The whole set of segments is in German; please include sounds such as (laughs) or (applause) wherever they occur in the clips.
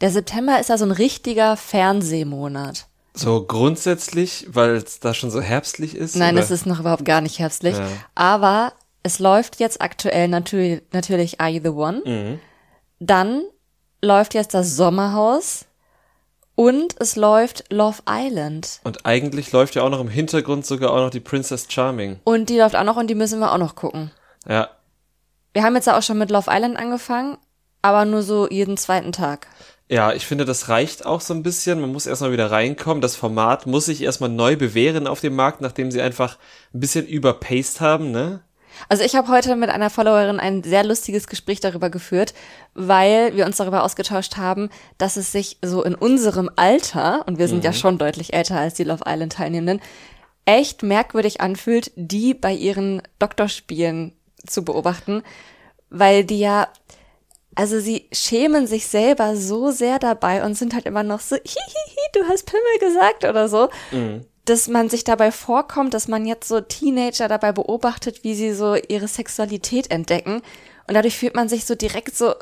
Der September ist ja so ein richtiger Fernsehmonat. So grundsätzlich, weil es da schon so herbstlich ist? Nein, oder? es ist noch überhaupt gar nicht herbstlich. Ja. Aber es läuft jetzt aktuell natürlich, natürlich Are You the One? Mhm. Dann läuft jetzt das Sommerhaus und es läuft Love Island. Und eigentlich läuft ja auch noch im Hintergrund sogar auch noch die Princess Charming. Und die läuft auch noch und die müssen wir auch noch gucken. Ja, Wir haben jetzt ja auch schon mit Love Island angefangen, aber nur so jeden zweiten Tag. Ja, ich finde, das reicht auch so ein bisschen. Man muss erstmal wieder reinkommen. Das Format muss sich erstmal neu bewähren auf dem Markt, nachdem sie einfach ein bisschen überpaced haben, ne? Also ich habe heute mit einer Followerin ein sehr lustiges Gespräch darüber geführt, weil wir uns darüber ausgetauscht haben, dass es sich so in unserem Alter, und wir sind ja schon deutlich älter als die Love Island Teilnehmenden, echt merkwürdig anfühlt, die bei ihren Doktorspielen zu beobachten, weil die ja, also sie schämen sich selber so sehr dabei und sind halt immer noch so, hihihi, du hast Pimmel gesagt oder so dass man sich dabei vorkommt, dass man jetzt so Teenager dabei beobachtet, wie sie so ihre Sexualität entdecken. Und dadurch fühlt man sich so direkt so,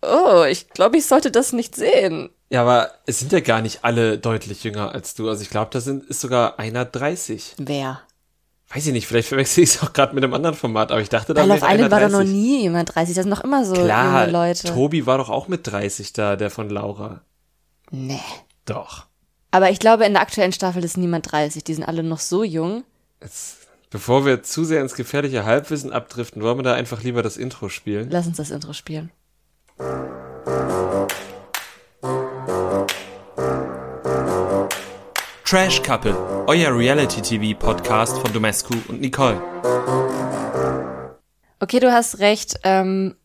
oh, ich glaube, ich sollte das nicht sehen. Ja, aber es sind ja gar nicht alle deutlich jünger als du. Also ich glaube, da sind, ist sogar einer 30. Wer? Weiß ich nicht, vielleicht verwechsel ich es auch gerade mit einem anderen Format, aber ich dachte, da wäre einer Island war doch 30. noch nie jemand 30, das sind noch immer so Klar, junge Leute. Tobi war doch auch mit 30 da, der von Laura. Nee. Doch. Aber ich glaube, in der aktuellen Staffel ist niemand 30, die sind alle noch so jung. Jetzt, bevor wir zu sehr ins gefährliche Halbwissen abdriften, wollen wir da einfach lieber das Intro spielen? Lass uns das Intro spielen. Trash Couple, euer Reality-TV-Podcast von Domescu und Nicole. Okay, du hast recht. Ähm,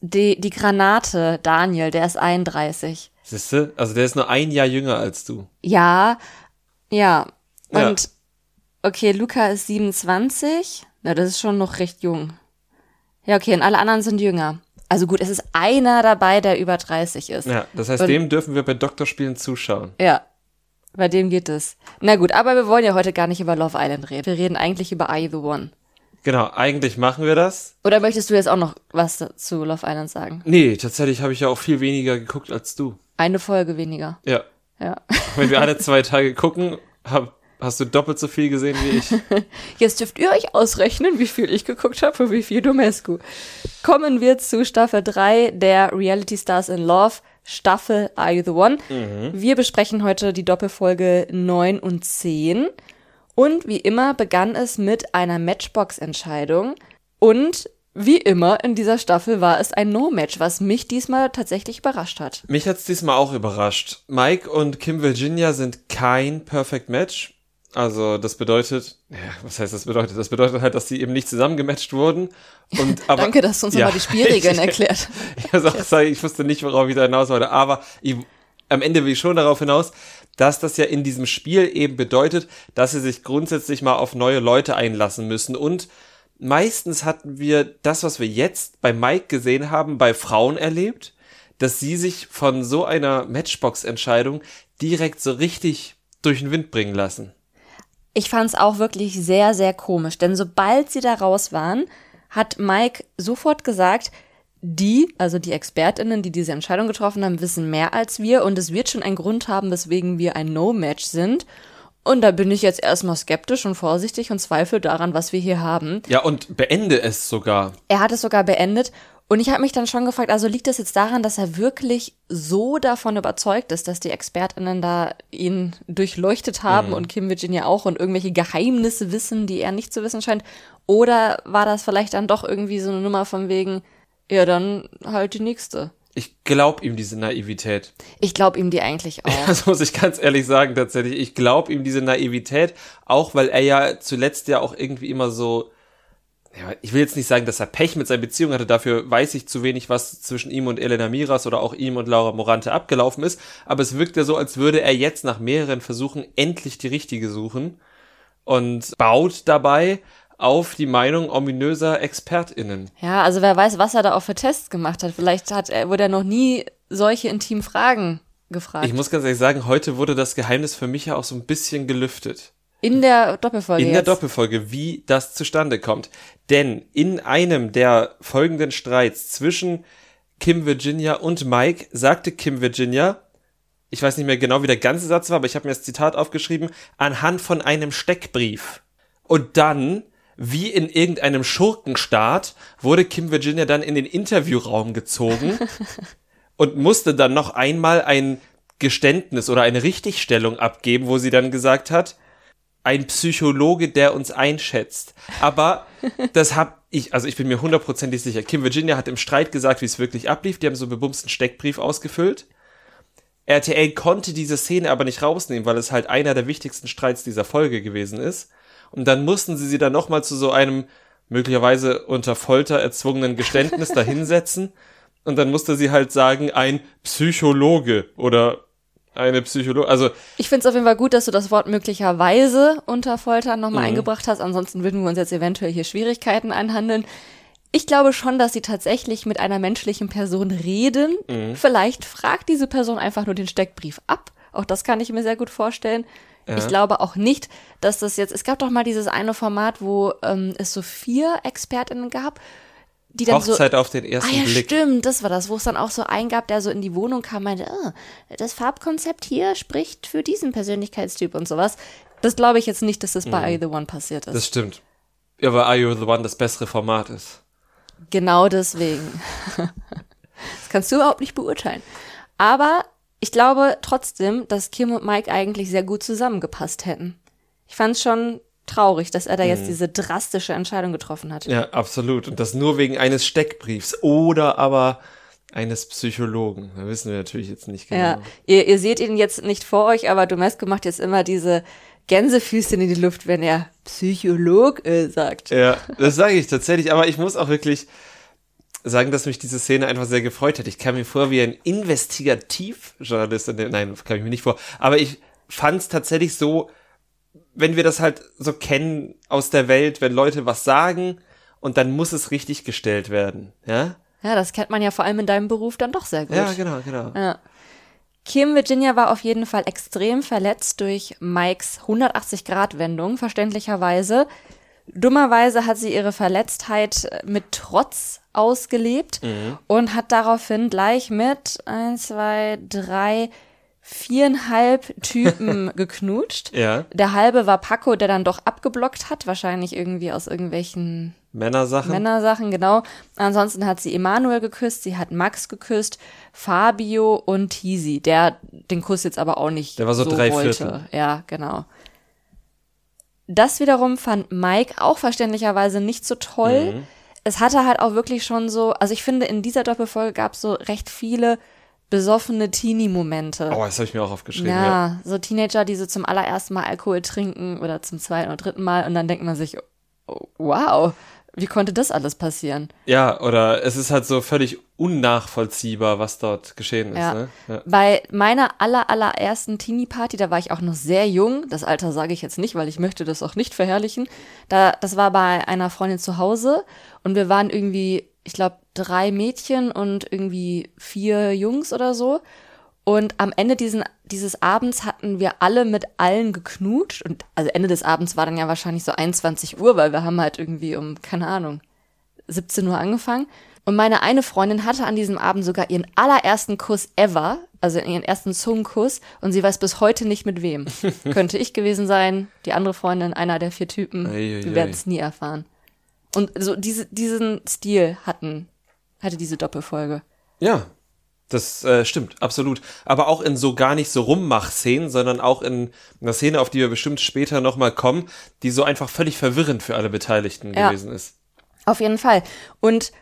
die, die Granate, Daniel, der ist 31. Siehste? Also der ist nur ein Jahr jünger als du. Ja, ja. Ja. Und okay, Luca ist 27. Na, das ist schon noch recht jung. Ja, okay, und alle anderen sind jünger. Also gut, es ist einer dabei, der über 30 ist. Ja, das heißt, Und- dem dürfen wir bei Doktorspielen zuschauen. Ja, bei dem geht es. Na gut, aber wir wollen ja heute gar nicht über Love Island reden. Wir reden eigentlich über Are You the One. Genau, eigentlich machen wir das. Oder möchtest du jetzt auch noch was zu Love Island sagen? Nee, tatsächlich habe ich ja auch viel weniger geguckt als du. Eine Folge weniger. Ja. Ja. Wenn wir alle (laughs) zwei Tage gucken, hab, hast du doppelt so viel gesehen wie ich. (laughs) Jetzt dürft ihr euch ausrechnen, wie viel ich geguckt habe und wie viel Domescu. Kommen wir zu Staffel 3 der Reality Stars in Love, Staffel Are You the One? Wir besprechen heute die Doppelfolge 9 und 10. Und wie immer begann es mit einer Matchbox-Entscheidung. Und wie immer in dieser Staffel war es ein No-Match, was mich diesmal tatsächlich überrascht hat. Mich hat's diesmal auch überrascht. Mike und Kim Virginia sind kein Perfect Match. Also das bedeutet, ja, was heißt das bedeutet? Das bedeutet halt, dass die eben nicht zusammengematcht wurden. Und (laughs) aber Danke, dass du uns Ja. nochmal die Spielregeln (laughs) erklärt. (laughs) Auch sagen, ich wusste nicht, worauf ich da hinaus wollte, aber ich, am Ende will ich schon darauf hinaus, dass das ja in diesem Spiel eben bedeutet, dass sie sich grundsätzlich mal auf neue Leute einlassen müssen und meistens hatten wir das, was wir jetzt bei Mike gesehen haben, bei Frauen erlebt, dass sie sich von so einer Matchbox-Entscheidung direkt so richtig durch den Wind bringen lassen. Ich fand es auch wirklich sehr, sehr komisch, denn sobald sie da raus waren, hat Mike sofort gesagt, die, also die ExpertInnen, die diese Entscheidung getroffen haben, wissen mehr als wir und es wird schon einen Grund haben, weswegen wir ein No-Match sind. Und da bin ich jetzt erstmal skeptisch und vorsichtig und zweifle daran, was wir hier haben. Ja, und beende es sogar. Er hat es sogar beendet. Und ich habe mich dann schon gefragt, also liegt das jetzt daran, dass er wirklich so davon überzeugt ist, dass die ExpertInnen da ihn durchleuchtet haben und Kim Virginia auch und irgendwelche Geheimnisse wissen, die er nicht zu wissen scheint? Oder war das vielleicht dann doch irgendwie so eine Nummer von wegen, ja, dann halt die nächste? Ich glaub ihm diese Naivität. Ich glaube ihm die eigentlich (laughs) auch. Das muss ich ganz ehrlich sagen, tatsächlich. Ich glaube ihm diese Naivität, auch weil er ja zuletzt ja auch irgendwie immer so, ja, ich will jetzt nicht sagen, dass er Pech mit seiner Beziehung hatte, dafür weiß ich zu wenig, was zwischen ihm und Elena Miras oder auch ihm und Laura Morante abgelaufen ist, aber es wirkt ja so, als würde er jetzt nach mehreren Versuchen endlich die richtige suchen und baut dabei auf die Meinung ominöser ExpertInnen. Ja, also wer weiß, was er da auch für Tests gemacht hat. Vielleicht hat er, wurde er noch nie solche intimen Fragen gefragt. Ich muss ganz ehrlich sagen, heute wurde das Geheimnis für mich ja auch so ein bisschen gelüftet. In der Doppelfolge in der jetzt. Doppelfolge, wie das zustande kommt. Denn in einem der folgenden Streits zwischen Kim Virginia und Mike sagte Kim Virginia, ich weiß nicht mehr genau, wie der ganze Satz war, aber ich habe mir das Zitat aufgeschrieben, anhand von einem Steckbrief. Und dann, wie in irgendeinem Schurkenstaat, wurde Kim Virginia dann in den Interviewraum gezogen (laughs) und musste dann noch einmal ein Geständnis oder eine Richtigstellung abgeben, wo sie dann gesagt hat, ein Psychologe, der uns einschätzt. Aber (laughs) das hab ich, also ich bin mir hundertprozentig sicher. Kim Virginia hat im Streit gesagt, wie es wirklich ablief. Die haben so einen bebumsten Steckbrief ausgefüllt. RTL konnte diese Szene aber nicht rausnehmen, weil es halt einer der wichtigsten Streits dieser Folge gewesen ist. Und dann mussten sie sie dann nochmal zu so einem möglicherweise unter Folter erzwungenen Geständnis (laughs) dahinsetzen. Und dann musste sie halt sagen, ein Psychologe oder eine Psychologe. Also ich finde es auf jeden Fall gut, dass du das Wort möglicherweise unter Folter nochmal mhm. eingebracht hast. Ansonsten würden wir uns jetzt eventuell hier Schwierigkeiten einhandeln. Ich glaube schon, dass sie tatsächlich mit einer menschlichen Person reden. Mhm. Vielleicht fragt diese Person einfach nur den Steckbrief ab. Auch das kann ich mir sehr gut vorstellen. Ja. Ich glaube auch nicht, dass das jetzt. Es gab doch mal dieses eine Format, wo ähm, es so vier ExpertInnen gab die dann Hochzeit so, auf den ersten ah, ja, Blick. Stimmt, das war das, wo es dann auch so eingab, der so in die Wohnung kam, meinte, oh, das Farbkonzept hier spricht für diesen Persönlichkeitstyp und sowas. Das glaube ich jetzt nicht, dass das bei mhm. Are You the One passiert ist. Das stimmt. Ja, weil Are You the One das bessere Format ist. Genau deswegen. (laughs) das kannst du überhaupt nicht beurteilen. Aber ich glaube trotzdem, dass Kim und Mike eigentlich sehr gut zusammengepasst hätten. Ich fand es schon traurig, dass er da jetzt mhm. diese drastische Entscheidung getroffen hat. Ja, absolut. Und das nur wegen eines Steckbriefs oder aber eines Psychologen. Da wissen wir natürlich jetzt nicht genau. Ja, ihr, ihr seht ihn jetzt nicht vor euch, aber Domesco macht jetzt immer diese Gänsefüßchen in die Luft, wenn er Psycholog äh, sagt. Ja, das sage ich tatsächlich, aber ich muss auch wirklich sagen, dass mich diese Szene einfach sehr gefreut hat. Ich kam mir vor wie ein Investigativjournalist. Nein, kam ich mir nicht vor. Aber ich fand es tatsächlich so wenn wir das halt so kennen aus der Welt, wenn Leute was sagen und dann muss es richtig gestellt werden, ja? Ja, das kennt man ja vor allem in deinem Beruf dann doch sehr gut. Ja, genau, genau. Ja. Kim Virginia war auf jeden Fall extrem verletzt durch Mikes 180-Grad-Wendung, verständlicherweise. Dummerweise hat sie ihre Verletztheit mit Trotz ausgelebt mhm. und hat daraufhin gleich mit eins, zwei, drei, viereinhalb Typen (laughs) geknutscht. Ja. Der halbe war Paco, der dann doch abgeblockt hat, wahrscheinlich irgendwie aus irgendwelchen Männersachen. Männersachen, genau. Ansonsten hat sie Emanuel geküsst, sie hat Max geküsst, Fabio und Tisi, der den Kuss jetzt aber auch nicht der war so, so drei wollte. Viertel. Ja, genau. Das wiederum fand Mike auch verständlicherweise nicht so toll. Mhm. Es hatte halt auch wirklich schon so, also ich finde, in dieser Doppelfolge gab es so recht viele besoffene Teenie-Momente. Oh, das habe ich mir auch aufgeschrieben. Ja, ja, so Teenager, die so zum allerersten Mal Alkohol trinken oder zum zweiten oder dritten Mal und dann denkt man sich, oh, wow, wie konnte das alles passieren? Ja, oder es ist halt so völlig unnachvollziehbar, was dort geschehen ist. Ja. Ne? ja. Bei meiner aller, allerersten Teenie-Party, da war ich auch noch sehr jung, das Alter sage ich jetzt nicht, weil ich möchte das auch nicht verherrlichen. Da, das war bei einer Freundin zu Hause und wir waren irgendwie ich glaube, drei Mädchen und irgendwie vier Jungs oder so. Und am Ende diesen, dieses Abends hatten wir alle mit allen geknutscht. Und also Ende des Abends war dann ja wahrscheinlich so 21 Uhr, weil wir haben halt irgendwie um, keine Ahnung, 17 Uhr angefangen. Und meine eine Freundin hatte an diesem Abend sogar ihren allerersten Kuss ever, also ihren ersten Zungenkuss, und sie weiß bis heute nicht mit wem. (laughs) Könnte ich gewesen sein, die andere Freundin, einer der vier Typen. Wir werden es nie erfahren. Und so diese, diesen Stil hatten, hatte diese Doppelfolge. Ja, das äh, stimmt, absolut. Aber auch in so gar nicht so Rummach-Szenen, sondern auch in einer Szene, auf die wir bestimmt später nochmal kommen, die so einfach völlig verwirrend für alle Beteiligten ja, gewesen ist. Auf jeden Fall. Und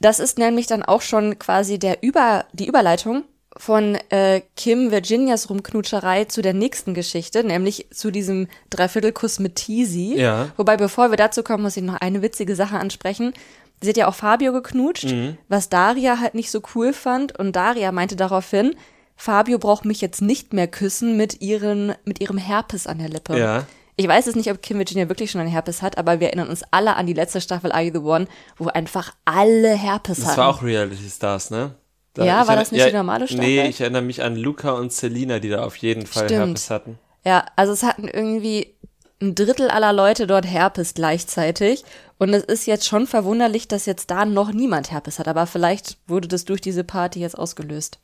das ist nämlich dann auch schon quasi der Über, die Überleitung von äh, Kim Virginias Rumknutscherei zu der nächsten Geschichte, nämlich zu diesem Dreiviertelkuss mit Teasy. Ja. Wobei, bevor wir dazu kommen, muss ich noch eine witzige Sache ansprechen. Sie hat ja auch Fabio geknutscht, mhm. was Daria halt nicht so cool fand. Und Daria meinte daraufhin, Fabio braucht mich jetzt nicht mehr küssen mit, ihren, mit ihrem Herpes an der Lippe. Ja. Ich weiß es nicht, ob Kim Virginia wirklich schon einen Herpes hat, aber wir erinnern uns alle an die letzte Staffel Are You the One, wo einfach alle Herpes das hatten. Das war auch Reality Stars, ne? Da, ja, war das nicht ja, die normale Staffel? Nee, ich erinnere mich an Luca und Selina, die da auf jeden Fall Stimmt. Herpes hatten. Ja, also es hatten irgendwie ein Drittel aller Leute dort Herpes gleichzeitig. Und es ist jetzt schon verwunderlich, dass jetzt da noch niemand Herpes hat. Aber vielleicht wurde das durch diese Party jetzt ausgelöst.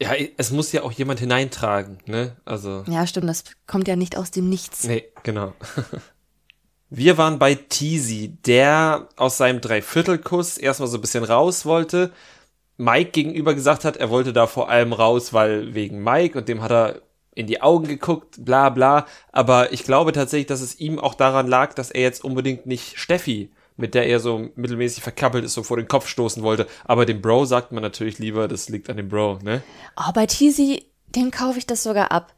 Ja, es muss ja auch jemand hineintragen, ne? Also. Ja, stimmt, das kommt ja nicht aus dem Nichts. Nee, genau. (laughs) Wir waren bei Teasy, der aus seinem Dreiviertelkuss erstmal so ein bisschen raus wollte. Mike gegenüber gesagt hat, er wollte da vor allem raus, weil wegen Mike und dem hat er in die Augen geguckt, bla bla. Aber ich glaube tatsächlich, dass es ihm auch daran lag, dass er jetzt unbedingt nicht Steffi, mit der er so mittelmäßig verkappelt ist, so vor den Kopf stoßen wollte. Aber dem Bro sagt man natürlich lieber, das liegt an dem Bro, ne? Oh, bei Teasy, dem kaufe ich das sogar ab.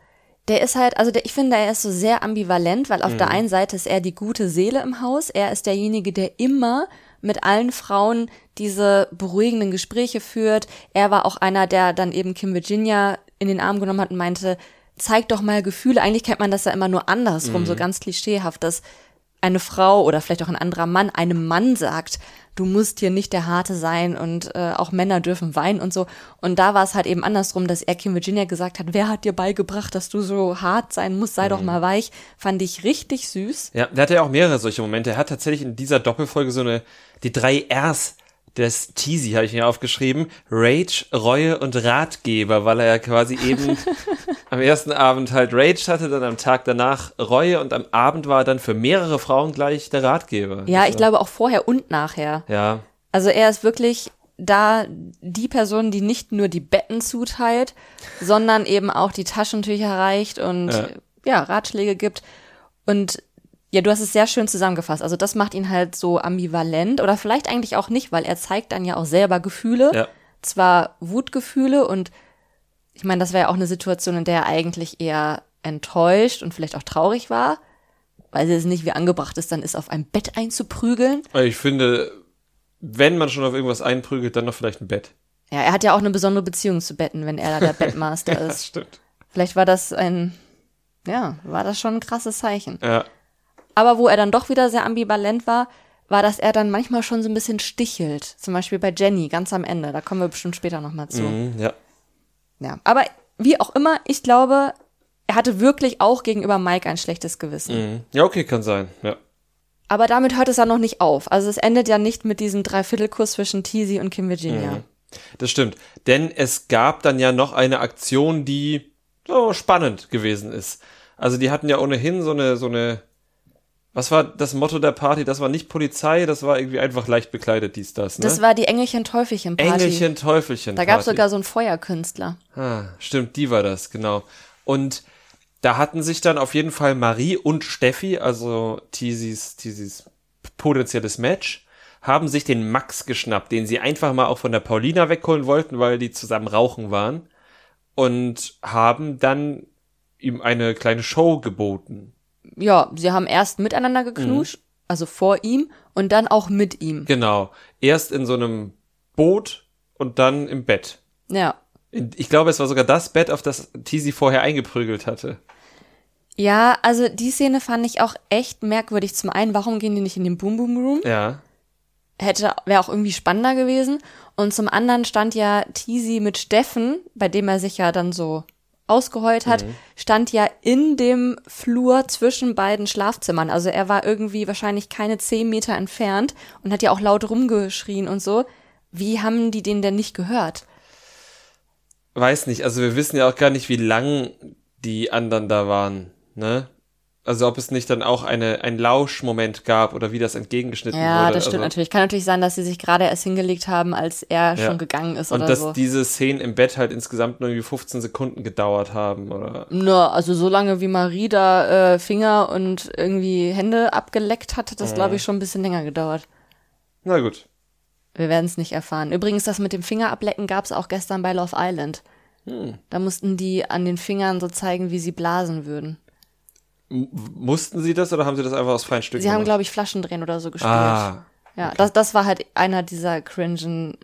Der ist halt, also der, ich finde, er ist so sehr ambivalent, weil auf mhm. der einen Seite ist er die gute Seele im Haus. Er ist derjenige, der immer mit allen Frauen diese beruhigenden Gespräche führt. Er war auch einer, der dann eben Kim Virginia in den Arm genommen hat und meinte, zeig doch mal Gefühle. Eigentlich kennt man das ja immer nur andersrum, mhm. so ganz klischeehaft, dass eine Frau oder vielleicht auch ein anderer Mann einem Mann sagt, du musst hier nicht der Harte sein und äh, auch Männer dürfen weinen und so. Und da war es halt eben andersrum, dass er Kim Virginia gesagt hat, wer hat dir beigebracht, dass du so hart sein musst, sei mhm. doch mal weich. Fand ich richtig süß. Ja, der hatte ja auch mehrere solche Momente. Er hat tatsächlich in dieser Doppelfolge so eine, die drei Rs des Teasy habe ich mir aufgeschrieben. Rage, Reue und Ratgeber, weil er ja quasi eben (laughs) am ersten Abend halt Rage hatte, dann am Tag danach Reue und am Abend war er dann für mehrere Frauen gleich der Ratgeber. Ja, ich glaube auch vorher und nachher. Ja. Also er ist wirklich da die Person, die nicht nur die Betten zuteilt, sondern eben auch die Taschentücher reicht und ja, ja Ratschläge gibt. Und ja, du hast es sehr schön zusammengefasst. Also das macht ihn halt so ambivalent oder vielleicht eigentlich auch nicht, weil er zeigt dann ja auch selber Gefühle. Ja. Zwar Wutgefühle und ich meine, das wäre ja auch eine Situation, in der er eigentlich eher enttäuscht und vielleicht auch traurig war, weil es nicht wie angebracht ist, dann ist auf ein Bett einzuprügeln. Ich finde, wenn man schon auf irgendwas einprügelt, dann noch vielleicht ein Bett. Ja, er hat ja auch eine besondere Beziehung zu Betten, wenn er da der (laughs) Bettmaster ist. ja, das stimmt. Vielleicht war das ein, ja, war das schon ein krasses Zeichen. Ja. Aber wo er dann doch wieder sehr ambivalent war, war, dass er dann manchmal schon so ein bisschen stichelt. Zum Beispiel bei Jenny, ganz am Ende. Da kommen wir bestimmt später nochmal zu. Mhm, ja. Ja. Aber wie auch immer, ich glaube, er hatte wirklich auch gegenüber Mike ein schlechtes Gewissen. Mhm. Ja, okay, kann sein, ja. Aber damit hört es ja noch nicht auf. Also es endet ja nicht mit diesem Dreiviertelkurs zwischen Teasy und Kim Virginia. Mhm. Das stimmt. Denn es gab dann ja noch eine Aktion, die so spannend gewesen ist. Also die hatten ja ohnehin so eine, so eine was war das Motto der Party? Das war nicht Polizei, das war irgendwie einfach leicht bekleidet, dies, das, ne? Das war die Engelchen-Teufelchen-Party. Engelchen-Teufelchen. Da gab es sogar so einen Feuerkünstler. Ah, stimmt, die war das, genau. Und da hatten sich dann auf jeden Fall Marie und Steffi, also Tisis, Tisis potenzielles Match, haben sich den Max geschnappt, den sie einfach mal auch von der Paulina wegholen wollten, weil die zusammen rauchen waren. Und haben dann ihm eine kleine Show geboten ja, sie haben erst miteinander geknuscht, mhm. also vor ihm, und dann auch mit ihm. Genau. Erst in so einem Boot und dann im Bett. Ja. Ich glaube, es war sogar das Bett, auf das Tizi vorher eingeprügelt hatte. Ja, also die Szene fand ich auch echt merkwürdig. Zum einen, warum gehen die nicht in den Boom Boom Room? Ja. Hätte, wäre auch irgendwie spannender gewesen. Und zum anderen stand ja Tizi mit Steffen, bei dem er sich ja dann so ausgeheult hat, mhm. stand ja in dem Flur zwischen beiden Schlafzimmern. Also er war irgendwie wahrscheinlich keine zehn Meter entfernt und hat ja auch laut rumgeschrien und so. Wie haben die den denn nicht gehört? Weiß nicht. Also wir wissen ja auch gar nicht, wie lang die anderen da waren, ne? Also ob es nicht dann auch eine, ein Lauschmoment gab oder wie das entgegengeschnitten ja, wurde. Ja, das stimmt also, natürlich. Kann natürlich sein, dass sie sich gerade erst hingelegt haben, als er ja. schon gegangen ist und oder dass so. diese Szenen im Bett halt insgesamt nur irgendwie 15 Sekunden gedauert haben, oder? Na, also so lange wie Marie da äh, Finger und irgendwie Hände abgeleckt hat, hat das, mhm. glaube ich, schon ein bisschen länger gedauert. Na gut. Wir werden es nicht erfahren. Übrigens, das mit dem Finger ablecken gab es auch gestern bei Love Island. Hm. Da mussten die an den Fingern so zeigen, wie sie blasen würden. Mussten sie das oder haben sie das einfach aus freien Stücken Sie haben, glaube ich, Flaschendrehen oder so gespielt. Ah, ja, okay. das, das war halt einer dieser cringen,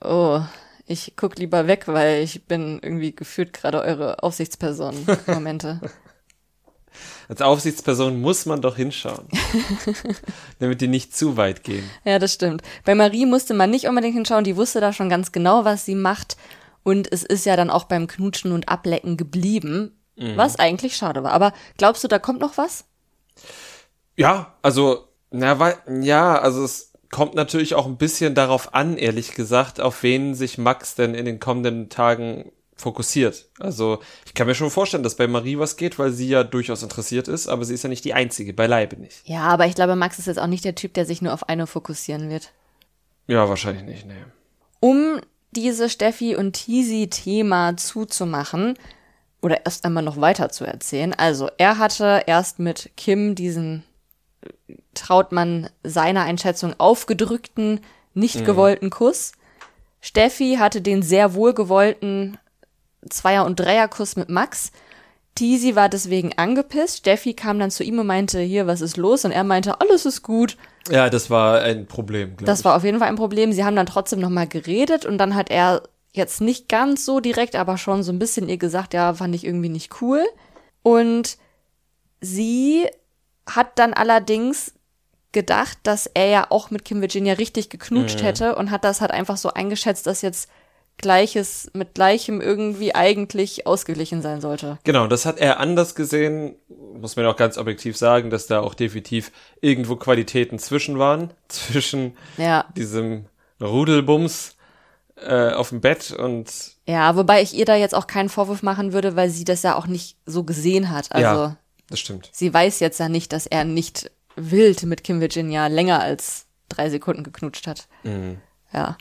oh, ich guck lieber weg, weil ich bin irgendwie gefühlt gerade eure Aufsichtsperson-Momente. (laughs) Als Aufsichtsperson muss man doch hinschauen, (laughs) damit die nicht zu weit gehen. Ja, das stimmt. Bei Marie musste man nicht unbedingt hinschauen, die wusste da schon ganz genau, was sie macht. Und es ist ja dann auch beim Knutschen und Ablecken geblieben, Mhm. Was eigentlich schade war. Aber glaubst du, da kommt noch was? Ja, also, na, weil, ja, also es kommt natürlich auch ein bisschen darauf an, ehrlich gesagt, auf wen sich Max denn in den kommenden Tagen fokussiert. Also ich kann mir schon vorstellen, dass bei Marie was geht, weil sie ja durchaus interessiert ist, aber sie ist ja nicht die Einzige, beileibe nicht. Ja, aber ich glaube, Max ist jetzt auch nicht der Typ, der sich nur auf eine fokussieren wird. Ja, wahrscheinlich nicht, nee. Um diese Steffi und Tisi-Thema zuzumachen oder erst einmal noch weiter zu erzählen. Also er hatte erst mit Kim diesen, traut man seiner Einschätzung, aufgedrückten, nicht gewollten Kuss. Steffi hatte den sehr wohlgewollten Zweier- und Dreierkuss mit Max. Tisi war deswegen angepisst. Steffi kam dann zu ihm und meinte, hier, was ist los? Und er meinte, alles ist gut. Ja, das war ein Problem, Das war auf jeden Fall ein Problem. Sie haben dann trotzdem nochmal geredet und dann hat er jetzt nicht ganz so direkt, aber schon so ein bisschen ihr gesagt, ja, fand ich irgendwie nicht cool. Und sie hat dann allerdings gedacht, dass er ja auch mit Kim Virginia richtig geknutscht hätte und hat das halt einfach so eingeschätzt, dass jetzt Gleiches mit Gleichem irgendwie eigentlich ausgeglichen sein sollte. Genau, das hat er anders gesehen, muss man auch ganz objektiv sagen, dass da auch definitiv irgendwo Qualitäten zwischen waren, (laughs) zwischen Ja. diesem Rudelbums äh, auf dem Bett und Ja, wobei ich ihr da jetzt auch keinen Vorwurf machen würde, weil sie das ja auch nicht so gesehen hat. Also ja, das stimmt. sie weiß jetzt ja nicht, dass er nicht wild mit Kim Virginia länger als drei Sekunden geknutscht hat. Ja.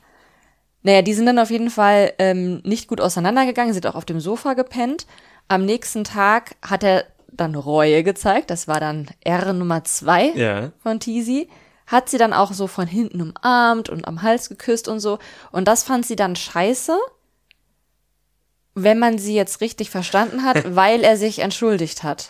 Naja, die sind dann auf jeden Fall ähm, nicht gut auseinandergegangen, sind auch auf dem Sofa gepennt. Am nächsten Tag hat er dann Reue gezeigt, das war dann R Nummer zwei Ja. von Teasy. Hat sie dann auch so von hinten umarmt und am Hals geküsst und so. Und das fand sie dann scheiße, wenn man sie jetzt richtig verstanden hat, (laughs) weil er sich entschuldigt hat.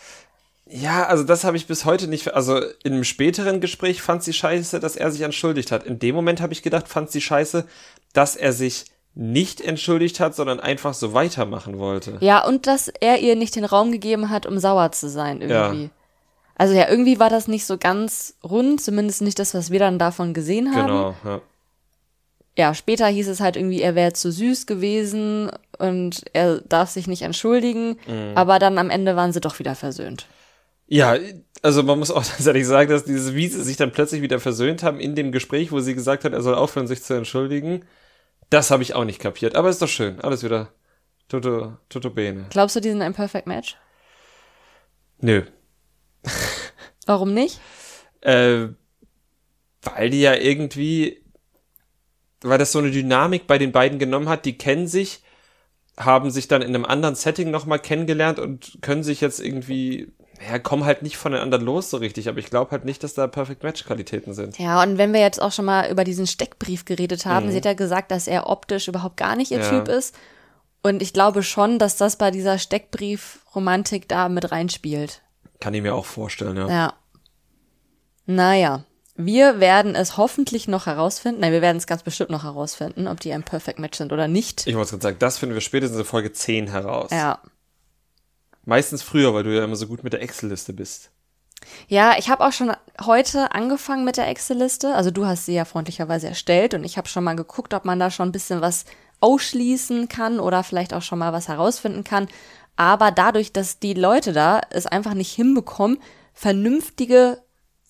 Ja, also das habe ich bis heute nicht. Also in einem späteren Gespräch fand sie scheiße, dass er sich entschuldigt hat. In dem Moment habe ich gedacht, fand sie scheiße, dass er sich nicht entschuldigt hat, sondern einfach so weitermachen wollte. Ja, und dass er ihr nicht den Raum gegeben hat, um sauer zu sein irgendwie. Ja. Also ja, irgendwie war das nicht so ganz rund, zumindest nicht das, was wir dann davon gesehen haben. Genau. Ja. Ja, später hieß es halt irgendwie, er wäre zu süß gewesen und er darf sich nicht entschuldigen, Mhm. aber dann am Ende waren sie doch wieder versöhnt. Ja, also man muss auch (laughs) tatsächlich sagen, dass diese, wie sie sich dann plötzlich wieder versöhnt haben in dem Gespräch, wo sie gesagt hat, er soll aufhören, sich zu entschuldigen, das habe ich auch nicht kapiert. Aber ist doch schön. Alles wieder tutto, tutto bene. Glaubst du, die sind ein Perfect Match? Nö. (laughs) Warum nicht? Äh, weil die ja irgendwie, weil das so eine Dynamik bei den beiden genommen hat, die kennen sich, haben sich dann in einem anderen Setting nochmal kennengelernt und können sich jetzt irgendwie, ja, kommen halt nicht voneinander los so richtig, aber ich glaube halt nicht, dass da Perfect Match Qualitäten sind. Ja, und wenn wir jetzt auch schon mal über diesen Steckbrief geredet haben, sie hat ja gesagt, dass er optisch überhaupt gar nicht ihr Mhm. Ja. Typ ist. Und ich glaube schon, dass das bei dieser Steckbrief-Romantik da mit reinspielt. Kann ich mir auch vorstellen, ja. Ja. Naja, wir werden es hoffentlich noch herausfinden. Nein, wir werden es ganz bestimmt noch herausfinden, ob die ein Perfect Match sind oder nicht. Ich wollte gerade sagen, das finden wir spätestens in Folge 10 heraus. Ja. Meistens früher, weil du ja immer so gut mit der Excel-Liste bist. Ja, ich habe auch schon heute angefangen mit der Excel-Liste. Also du hast sie ja freundlicherweise erstellt und ich habe schon mal geguckt, ob man da schon ein bisschen was ausschließen kann oder vielleicht auch schon mal was herausfinden kann. Aber dadurch, dass die Leute da es einfach nicht hinbekommen, vernünftige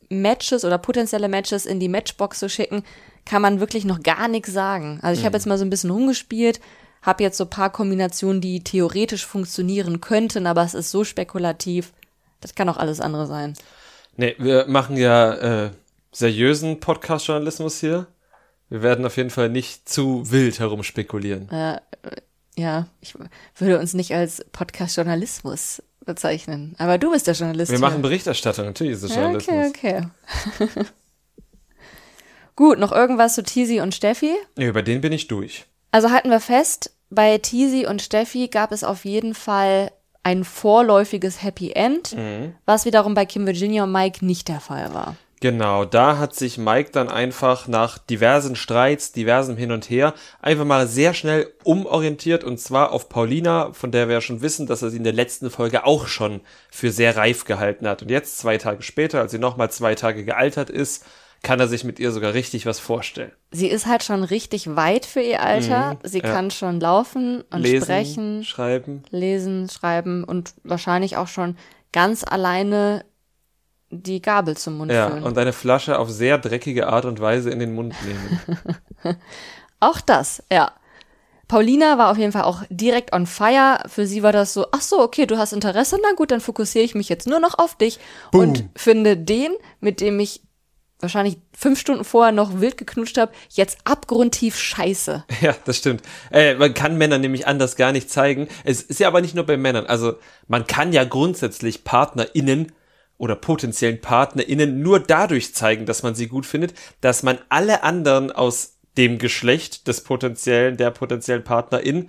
Matches oder potenzielle Matches in die Matchbox zu schicken, kann man wirklich noch gar nichts sagen. Also ich habe jetzt mal so ein bisschen rumgespielt, habe jetzt so ein paar Kombinationen, die theoretisch funktionieren könnten, aber es ist so spekulativ. Das kann auch alles andere sein. Nee, wir machen ja äh, seriösen Podcast-Journalismus hier. Wir werden auf jeden Fall nicht zu wild herumspekulieren. Ja, ich würde uns nicht als Podcast-Journalismus bezeichnen. Aber du bist der Journalist. Wir hier. machen Berichterstattung, natürlich ist es Ja, Journalismus. Okay, okay. (laughs) Gut, noch irgendwas zu Tizi und Steffi? Nee, über den bin ich durch. Also halten wir fest, bei Tizi und Steffi gab es auf jeden Fall ein vorläufiges Happy End, Mhm. was wiederum bei Kim Virginia und Mike nicht der Fall war. Genau, da hat sich Mike dann einfach nach diversen Streits, diversem Hin und Her, einfach mal sehr schnell umorientiert und zwar auf Paulina, von der wir ja schon wissen, dass er sie in der letzten Folge auch schon für sehr reif gehalten hat. Und jetzt, zwei Tage später, als sie nochmal zwei Tage gealtert ist, kann er sich mit ihr sogar richtig was vorstellen. Sie ist halt schon richtig weit für ihr Alter. Sie Mhm, ja. kann schon laufen und Lesen, sprechen. schreiben. lesen, schreiben und wahrscheinlich auch schon ganz alleine die Gabel zum Mund Ja, führen. und eine Flasche auf sehr dreckige Art und Weise in den Mund nehmen. (laughs) Auch das, ja. Paulina war auf jeden Fall auch direkt on fire. Für sie war das so, ach so, okay, du hast Interesse, na gut, dann fokussiere ich mich jetzt nur noch auf dich und finde den, mit dem ich wahrscheinlich fünf Stunden vorher noch wild geknutscht habe, jetzt abgrundtief scheiße. (laughs) Ja, das stimmt. Äh, man kann Männern nämlich anders gar nicht zeigen. Es ist ja aber nicht nur bei Männern. Also man kann ja grundsätzlich PartnerInnen oder potenziellen PartnerInnen nur dadurch zeigen, dass man sie gut findet, dass man alle anderen aus dem Geschlecht des potenziellen, der potenziellen PartnerIn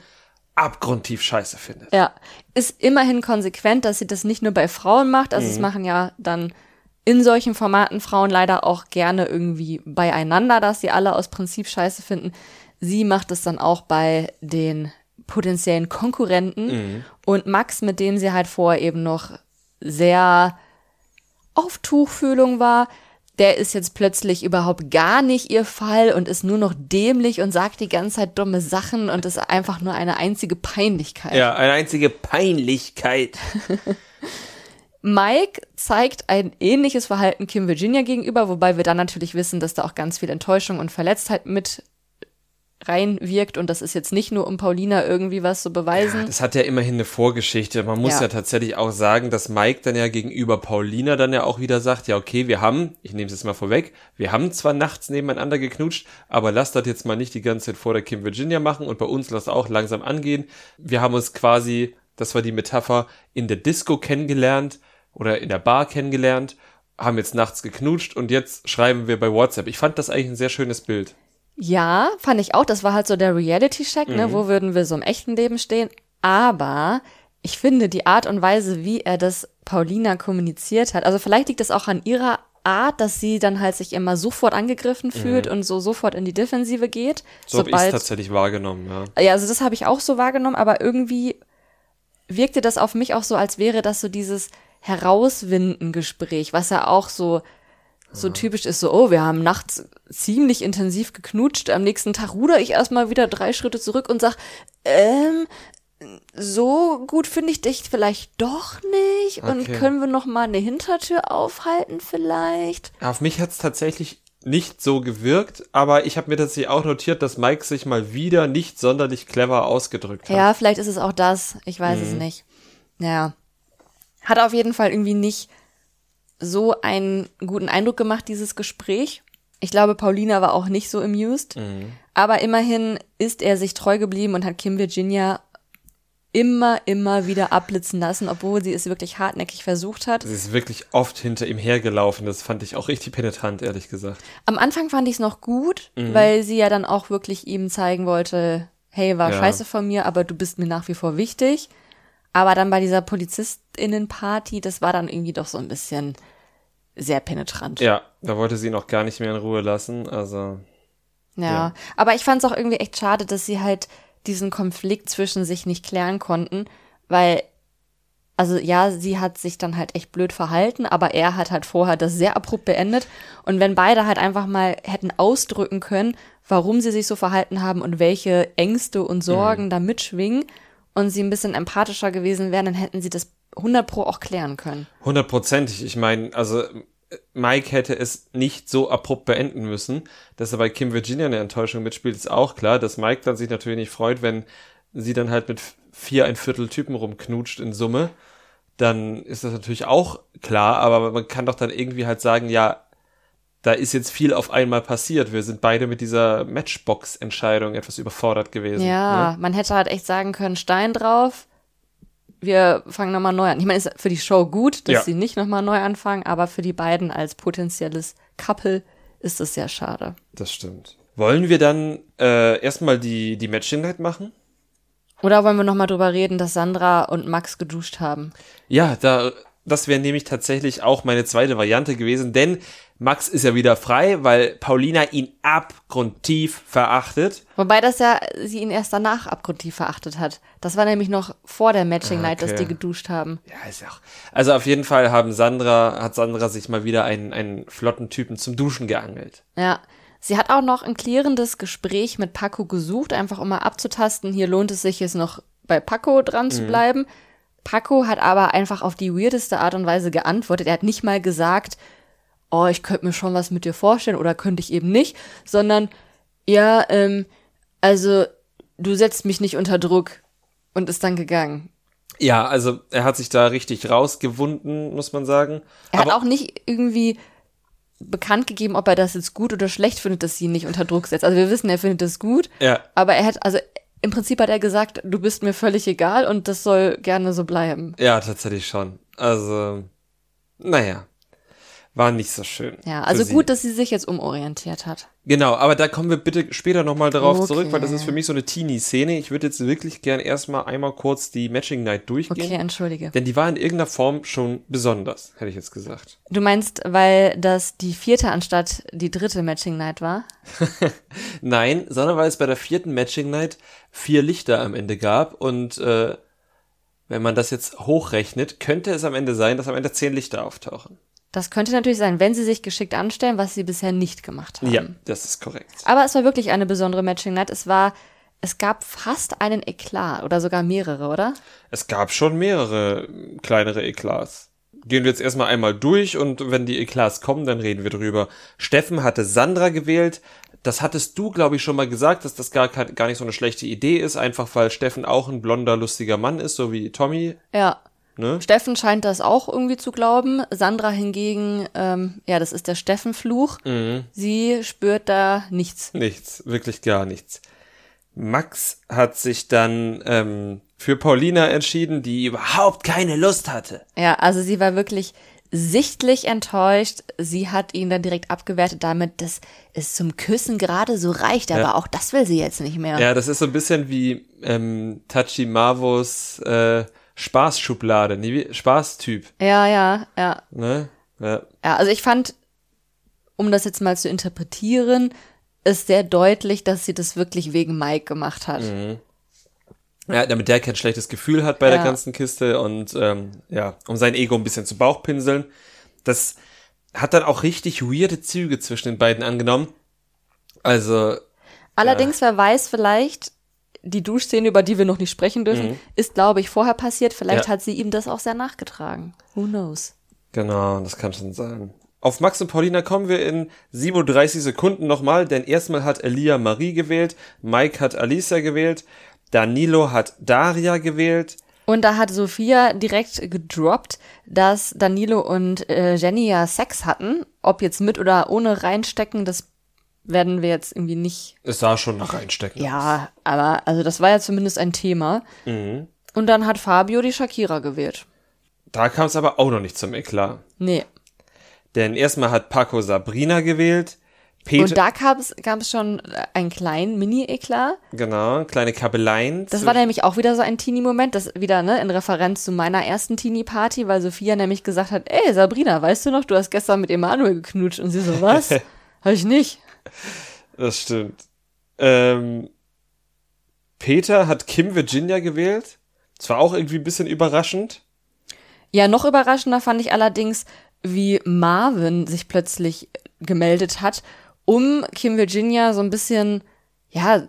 abgrundtief scheiße findet. Ja, ist immerhin konsequent, dass sie das nicht nur bei Frauen macht. Also es machen ja dann in solchen Formaten Frauen leider auch gerne irgendwie beieinander, dass sie alle aus Prinzip scheiße finden. Sie macht es dann auch bei den potenziellen Konkurrenten. Und Max, mit dem sie halt vorher eben noch sehr auf Tuchfühlung war, der ist jetzt plötzlich überhaupt gar nicht ihr Fall und ist nur noch dämlich und sagt die ganze Zeit dumme Sachen und ist einfach nur eine einzige Peinlichkeit. Ja, eine einzige Peinlichkeit. (laughs) Mike zeigt ein ähnliches Verhalten Kim Virginia gegenüber, wobei wir dann natürlich wissen, dass da auch ganz viel Enttäuschung und Verletztheit mit reinwirkt und das ist jetzt nicht nur um Paulina irgendwie was zu beweisen. Das hat ja immerhin eine Vorgeschichte. Man muss ja. Ja. tatsächlich auch sagen, dass Mike dann ja gegenüber Paulina dann ja auch wieder sagt, ja okay, wir haben, ich nehme es jetzt mal vorweg, wir haben zwar nachts nebeneinander geknutscht, aber lass das jetzt mal nicht die ganze Zeit vor der Kim Virginia machen und bei uns lass auch langsam angehen. Wir haben uns quasi, das war die Metapher, in der Disco kennengelernt oder in der Bar kennengelernt, haben jetzt nachts geknutscht und jetzt schreiben wir bei WhatsApp. Ich fand das eigentlich ein sehr schönes Bild. Ja, fand ich auch. Das war halt so der Reality-Check, ne? Wo würden wir so im echten Leben stehen? Aber ich finde die Art und Weise, wie er das Paulina kommuniziert hat, also vielleicht liegt es auch an ihrer Art, dass sie dann halt sich immer sofort angegriffen fühlt und so sofort in die Defensive geht. So habe ich es tatsächlich wahrgenommen, ja. Ja, also das habe ich auch so wahrgenommen, aber irgendwie wirkte das auf mich auch so, als wäre das so dieses Herauswinden-Gespräch, was ja auch so so typisch ist, so, oh, wir haben nachts ziemlich intensiv geknutscht, am nächsten Tag ruder ich erstmal wieder drei Schritte zurück und sag, ähm, so gut finde ich dich vielleicht doch nicht und Okay. können wir noch mal eine Hintertür aufhalten vielleicht? Auf mich hat's tatsächlich nicht so gewirkt, aber ich habe mir tatsächlich auch notiert, dass Mike sich mal wieder nicht sonderlich clever ausgedrückt hat. Ja, vielleicht ist es auch das. Ich weiß es nicht. Ja. Hat auf jeden Fall irgendwie nicht so einen guten Eindruck gemacht, dieses Gespräch. Ich glaube, Paulina war auch nicht so amused. Aber immerhin ist er sich treu geblieben und hat Kim Virginia immer, immer wieder abblitzen lassen, obwohl sie es wirklich hartnäckig versucht hat. Sie ist wirklich oft hinter ihm hergelaufen. Das fand ich auch richtig penetrant, ehrlich gesagt. Am Anfang fand ich es noch gut, weil sie ja dann auch wirklich ihm zeigen wollte, hey, war Ja. scheiße von mir, aber du bist mir nach wie vor wichtig. Aber dann bei dieser Polizistinnenparty, das war dann irgendwie doch so ein bisschen sehr penetrant. Ja, da wollte sie ihn auch gar nicht mehr in Ruhe lassen. Also, Ja. Ja. Aber ich fand es auch irgendwie echt schade, dass sie halt diesen Konflikt zwischen sich nicht klären konnten, weil, also ja, sie hat sich dann halt echt blöd verhalten, aber er hat halt vorher das sehr abrupt beendet. Und wenn beide halt einfach mal hätten ausdrücken können, warum sie sich so verhalten haben und welche Ängste und Sorgen da mitschwingen und sie ein bisschen empathischer gewesen wären, dann hätten sie das 100 pro auch klären können. hundertprozentig. Ich meine, also Mike hätte es nicht so abrupt beenden müssen. Dass er bei Kim Virginia eine Enttäuschung mitspielt, ist auch klar. Dass Mike dann sich natürlich nicht freut, wenn sie dann halt mit vier ein Viertel Typen rumknutscht in Summe. Dann ist das natürlich auch klar, aber man kann doch dann irgendwie halt sagen, ja, da ist jetzt viel auf einmal passiert. Wir sind beide mit dieser Matchbox-Entscheidung etwas überfordert gewesen. Ja, Ne? man hätte halt echt sagen können, Stein drauf. Wir fangen nochmal neu an. Ich meine, ist für die Show gut, dass Ja. sie nicht nochmal neu anfangen, aber für die beiden als potenzielles Couple ist es sehr schade. Das stimmt. Wollen wir dann äh, erstmal die, die Matching Night machen? Oder wollen wir nochmal drüber reden, dass Sandra und Max geduscht haben? Ja, da, das wäre nämlich tatsächlich auch meine zweite Variante gewesen, denn Max ist ja wieder frei, weil Paulina ihn abgrundtief verachtet. Wobei das ja sie ihn erst danach abgrundtief verachtet hat. Das war nämlich noch vor der Matching Night, dass Okay. die geduscht haben. Ja, ist ja auch. Also auf jeden Fall haben Sandra, hat Sandra sich mal wieder einen, einen flotten Typen zum Duschen geangelt. Ja. Sie hat auch noch ein klärendes Gespräch mit Paco gesucht, einfach um mal abzutasten. Hier lohnt es sich jetzt noch bei Paco dran zu bleiben. Paco hat aber einfach auf die weirdeste Art und Weise geantwortet. Er hat nicht mal gesagt, oh, ich könnte mir schon was mit dir vorstellen oder könnte ich eben nicht, sondern ja, ähm, also du setzt mich nicht unter Druck und ist dann gegangen. Ja, also er hat sich da richtig rausgewunden, muss man sagen. Er aber hat auch nicht irgendwie bekannt gegeben, ob er das jetzt gut oder schlecht findet, dass sie ihn nicht unter Druck setzt. Also wir wissen, er findet das gut. Ja. Aber er hat, also im Prinzip hat er gesagt, du bist mir völlig egal und das soll gerne so bleiben. Ja, tatsächlich schon. Also, naja war nicht so schön. Ja, also gut, dass sie sich jetzt umorientiert hat. Genau, aber da kommen wir bitte später nochmal darauf okay. zurück, weil das ist für mich so eine Teenie-Szene. Ich würde jetzt wirklich gern erstmal einmal kurz die Matching Night durchgehen. Okay, entschuldige. Denn die war in irgendeiner Form schon besonders, hätte ich jetzt gesagt. Du meinst, weil das die vierte anstatt die dritte Matching Night war? (laughs) Nein, sondern weil es bei der vierten Matching Night vier Lichter am Ende gab und äh, wenn man das jetzt hochrechnet, könnte es am Ende sein, dass am Ende zehn Lichter auftauchen. Das könnte natürlich sein, wenn sie sich geschickt anstellen, was sie bisher nicht gemacht haben. Ja, das ist korrekt. Aber es war wirklich eine besondere Matching Night. Es war, es gab fast einen Eklat oder sogar mehrere, oder? Es gab schon mehrere kleinere Eklats. Gehen wir jetzt erstmal einmal durch und wenn die Eklats kommen, dann reden wir drüber. Steffen hatte Sandra gewählt. Das hattest du, glaube ich, schon mal gesagt, dass das gar, gar nicht so eine schlechte Idee ist, einfach weil Steffen auch ein blonder, lustiger Mann ist, so wie Tommy. Ja. Ne? Steffen scheint das auch irgendwie zu glauben. Sandra hingegen, ähm, ja, das ist der Steffenfluch. Mhm. Sie spürt da nichts. Nichts, wirklich gar nichts. Max hat sich dann ähm, für Paulina entschieden, die überhaupt keine Lust hatte. Ja, also sie war wirklich sichtlich enttäuscht. Sie hat ihn dann direkt abgewertet damit, dass es zum Küssen gerade so reicht, aber ja. auch das will sie jetzt nicht mehr. Ja, das ist so ein bisschen wie ähm, Tachi Marvos äh, Spaßschublade, nee, Spaßtyp. Ja, ja, ja. Ne? Ja. ja, also ich fand, um das jetzt mal zu interpretieren, ist sehr deutlich, dass sie das wirklich wegen Mike gemacht hat. Mhm. Ja, damit der kein schlechtes Gefühl hat bei ja. der ganzen Kiste und ähm, ja, um sein Ego ein bisschen zu Bauchpinseln. Das hat dann auch richtig weirde Züge zwischen den beiden angenommen. Also. Allerdings, ja. wer weiß, vielleicht die Duschszene, über die wir noch nicht sprechen dürfen, mhm. ist, glaube ich, vorher passiert. Vielleicht ja. hat sie ihm das auch sehr nachgetragen. Who knows? Genau, das kann schon sein. Auf Max und Paulina kommen wir in 37 Sekunden nochmal, denn erstmal hat Elia Marie gewählt, Mike hat Alicia gewählt, Danilo hat Daria gewählt. Und da hat Sophia direkt gedroppt, dass Danilo und äh, Jenny ja Sex hatten. Ob jetzt mit oder ohne reinstecken, das werden wir jetzt irgendwie nicht. Es sah schon nach Einstecken. Ja, aber also das war ja zumindest ein Thema. Mhm. Und dann hat Fabio die Shakira gewählt. Da kam es aber auch noch nicht zum Eklat. Nee. Denn erstmal hat Paco Sabrina gewählt. Peter und da gab es schon einen kleinen Mini-Eklat. Genau, kleine Kabeleien. Das war nämlich auch wieder so ein Teenie-Moment, das wieder, ne, in Referenz zu meiner ersten Teenie-Party, weil Sophia nämlich gesagt hat, ey, Sabrina, weißt du noch, du hast gestern mit Emanuel geknutscht. Und sie so, was? (laughs) Hab ich nicht. Das stimmt. Ähm, Peter hat Kim Virginia gewählt. Das war auch irgendwie ein bisschen überraschend. Ja, noch überraschender fand ich allerdings, wie Marvin sich plötzlich gemeldet hat, um Kim Virginia so ein bisschen, ja,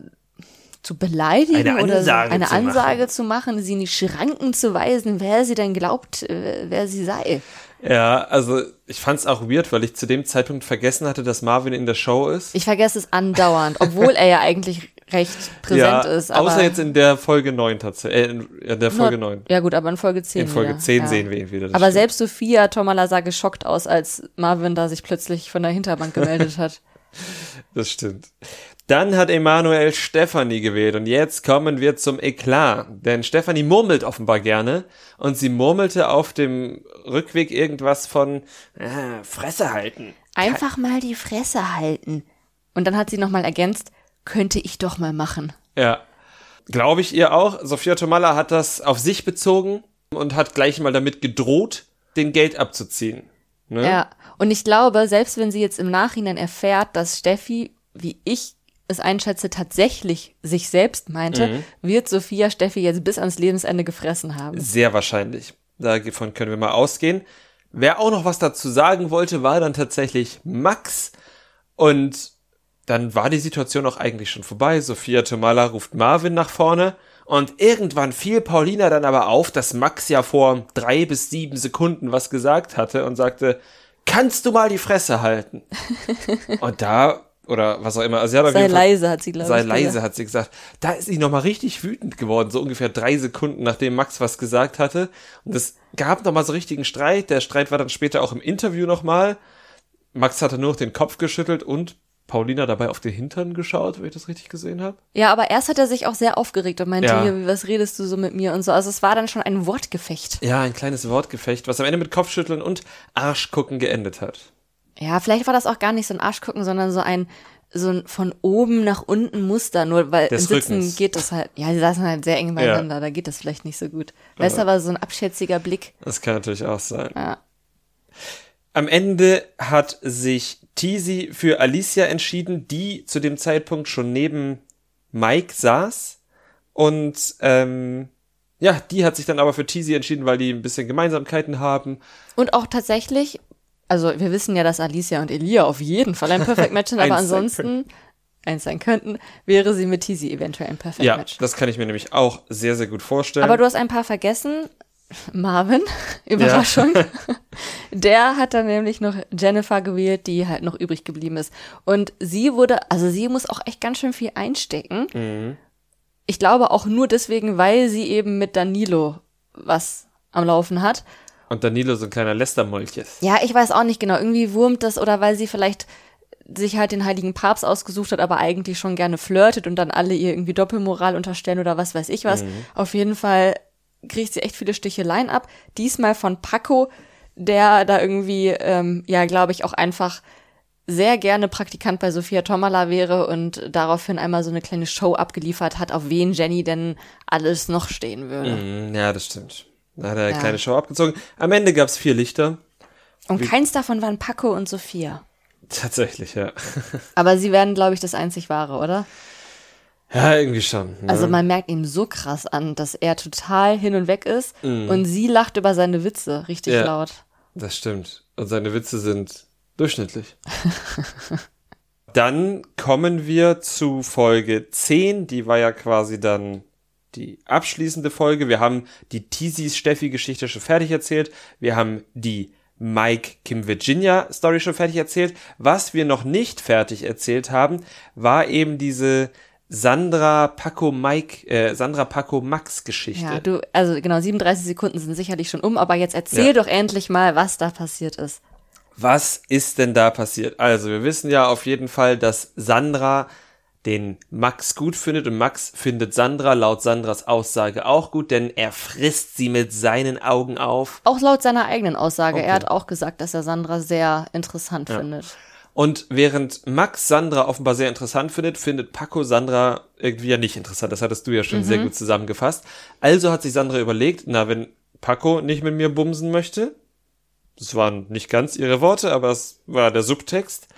zu beleidigen eine oder so eine zu Ansage machen. zu machen, sie in die Schranken zu weisen, wer sie denn glaubt, äh, wer sie sei. Ja, also ich fand's auch weird, weil ich zu dem Zeitpunkt vergessen hatte, dass Marvin in der Show ist. Ich vergesse es andauernd, obwohl er ja eigentlich recht präsent ja, ist. Aber außer jetzt in der Folge 9 tatsächlich. Äh, in der Folge Nur, 9. Ja gut, aber in Folge 10 In Folge wieder. 10 ja. sehen wir ihn wieder. Aber stimmt. selbst Sophia Tomala sah geschockt aus, als Marvin da sich plötzlich von der Hinterbank gemeldet hat. (laughs) Das stimmt. Dann hat Emanuel Stefanie gewählt und jetzt kommen wir zum Eklat. Denn Stefanie murmelt offenbar gerne und sie murmelte auf dem Rückweg irgendwas von äh, Fresse halten. Einfach mal die Fresse halten. Und dann hat sie nochmal ergänzt, könnte ich doch mal machen. Ja. Glaube ich ihr auch. Sophia Tomalla hat das auf sich bezogen und hat gleich mal damit gedroht, den Geld abzuziehen. Ne? Ja. Und ich glaube, selbst wenn sie jetzt im Nachhinein erfährt, dass Steffi, wie ich es einschätze, tatsächlich sich selbst meinte, mhm. wird Sophia Steffi jetzt bis ans Lebensende gefressen haben. Sehr wahrscheinlich. Davon können wir mal ausgehen. Wer auch noch was dazu sagen wollte, war dann tatsächlich Max. Und dann war die Situation auch eigentlich schon vorbei. Sophia Tomala ruft Marvin nach vorne Und irgendwann fiel Paulina dann aber auf, dass Max ja vor drei bis sieben Sekunden was gesagt hatte und sagte, kannst du mal die Fresse halten? (laughs) und da, oder was auch immer, also sie hat auf Sei jeden Fall, leise, hat sie, glaube sei ich. leise, gesagt. hat sie gesagt. Da ist sie nochmal richtig wütend geworden, so ungefähr drei Sekunden, nachdem Max was gesagt hatte. Und es gab nochmal so richtigen Streit. Der Streit war dann später auch im Interview nochmal. Max hatte nur noch den Kopf geschüttelt und Paulina dabei auf den Hintern geschaut, wenn ich das richtig gesehen habe. Ja, aber erst hat er sich auch sehr aufgeregt und meinte, Ja. hier, was redest du so mit mir und so. Also es war dann schon ein Wortgefecht. Ja, ein kleines Wortgefecht, was am Ende mit Kopfschütteln und Arschgucken geendet hat. Ja, vielleicht war das auch gar nicht so ein Arschgucken, sondern so ein so ein von oben nach unten Muster, nur weil Des im Sitzen Rückens. geht das halt, ja, sie saßen halt sehr eng beieinander, da geht das vielleicht nicht so gut. Weißt du, aber so ein abschätziger Blick, Das kann natürlich auch sein. ja. Am Ende hat sich Teasy für Alicia entschieden, die zu dem Zeitpunkt schon neben Mike saß. Und ähm, ja, die hat sich dann aber für Teasy entschieden, weil die ein bisschen Gemeinsamkeiten haben. Und auch tatsächlich, also wir wissen ja, dass Alicia und Elia auf jeden Fall ein Perfect Match sind, (laughs) aber ansonsten eins sein könnten, wäre sie mit Teasy eventuell ein Perfect Ja, Match. das kann ich mir nämlich auch sehr, sehr gut vorstellen. Aber du hast ein paar vergessen. Marvin, (laughs) Überraschung. (laughs) Der hat dann nämlich noch Jennifer gewählt, die halt noch übrig geblieben ist. Und sie wurde, also sie muss auch echt ganz schön viel einstecken. Mhm. Ich glaube auch nur deswegen, weil sie eben mit Danilo was am Laufen hat. Und Danilo so ein kleiner Lästermolches. Ja, ich weiß auch nicht genau. Irgendwie wurmt das oder weil sie vielleicht sich halt den heiligen Papst ausgesucht hat, aber eigentlich schon gerne flirtet und dann alle ihr irgendwie Doppelmoral unterstellen oder was weiß ich was. Auf jeden Fall kriegt sie echt viele Sticheleien ab. Diesmal von Paco, der da irgendwie, ähm, ja, glaube ich, auch einfach sehr gerne Praktikant bei Sophia Tomala wäre und daraufhin einmal so eine kleine Show abgeliefert hat, auf wen Jenny denn alles noch stehen würde. Mm, Ja, das stimmt. Da hat er eine Ja. kleine Show abgezogen. Am Ende gab's vier Lichter. Und keins davon waren Paco und Sophia. Tatsächlich, ja. (laughs) Aber sie werden, glaube ich, das einzig wahre, oder? Ja, irgendwie schon. Ne? Also man merkt ihm so krass an, dass er total hin und weg ist und sie lacht über seine Witze richtig. Ja. laut. Das stimmt. Und seine Witze sind durchschnittlich. (laughs) dann kommen wir zu Folge 10. Die war ja quasi dann die abschließende Folge. Wir haben die Teasys Steffi-Geschichte schon fertig erzählt. Wir haben die Mike Kim Virginia Story schon fertig erzählt. Was wir noch nicht fertig erzählt haben, war eben diese Sandra Paco Mike, äh, Sandra Paco Max Geschichte. Ja, du, also genau, 37 Sekunden sind sicherlich schon um, aber jetzt erzähl Ja. doch endlich mal, was da passiert ist. Was ist denn da passiert? Also, wir wissen ja auf jeden Fall, dass Sandra den Max gut findet und Max findet Sandra laut Sandras Aussage auch gut, denn er frisst sie mit seinen Augen auf. Auch laut seiner eigenen Aussage. Okay. Er hat auch gesagt, dass er Sandra sehr interessant findet. Und während Max Sandra offenbar sehr interessant findet, findet Paco Sandra irgendwie ja nicht interessant. Das hattest du ja schon sehr gut zusammengefasst. Also hat sich Sandra überlegt, na, wenn Paco nicht mit mir bumsen möchte, das waren nicht ganz ihre Worte, aber es war der Subtext,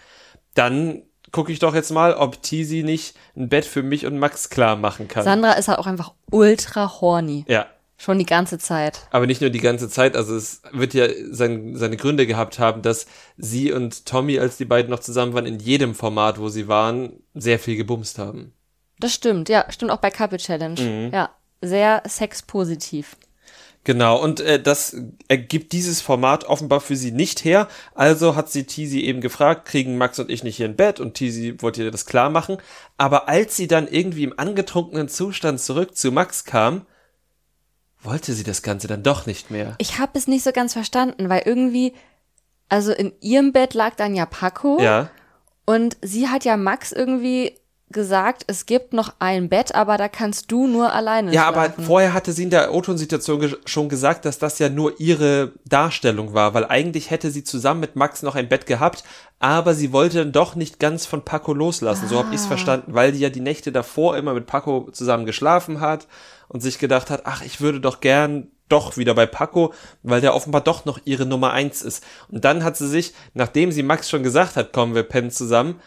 dann gucke ich doch jetzt mal, ob Teasy nicht ein Bett für mich und Max klar machen kann. Sandra ist halt auch einfach ultra horny. ja, Schon die ganze Zeit. aber nicht nur die ganze Zeit, also es wird ja sein, seine Gründe gehabt haben, dass sie und Tommy, als die beiden noch zusammen waren, in jedem Format, wo sie waren, sehr viel gebumst haben. Das stimmt, ja, stimmt auch bei Couple Challenge. Mhm. Ja, sehr sexpositiv. Genau, und äh, das ergibt dieses Format offenbar für sie nicht her. Also hat sie Teasy eben gefragt, kriegen Max und ich nicht hier ein Bett? Und Teasy wollte ihr das klar machen. Aber als sie dann irgendwie im angetrunkenen Zustand zurück zu Max kam, wollte sie das Ganze dann doch nicht mehr. Ich habe es nicht so ganz verstanden, weil irgendwie, also in ihrem Bett lag dann ja Paco Ja, und sie hat ja Max irgendwie gesagt, es gibt noch ein Bett, aber da kannst du nur alleine ja, aber schlafen. vorher hatte sie in der O-Ton-Situation ge schon gesagt, dass das ja nur ihre Darstellung war, weil eigentlich hätte sie zusammen mit Max noch ein Bett gehabt, aber sie wollte dann doch nicht ganz von Paco loslassen. So habe Ah. ich's verstanden, weil die ja die Nächte davor immer mit Paco zusammen geschlafen hat und sich gedacht hat, ach, ich würde doch gern doch wieder bei Paco, weil der offenbar doch noch ihre Nummer eins ist. Und dann hat sie sich, nachdem sie Max schon gesagt hat, kommen wir pennen zusammen,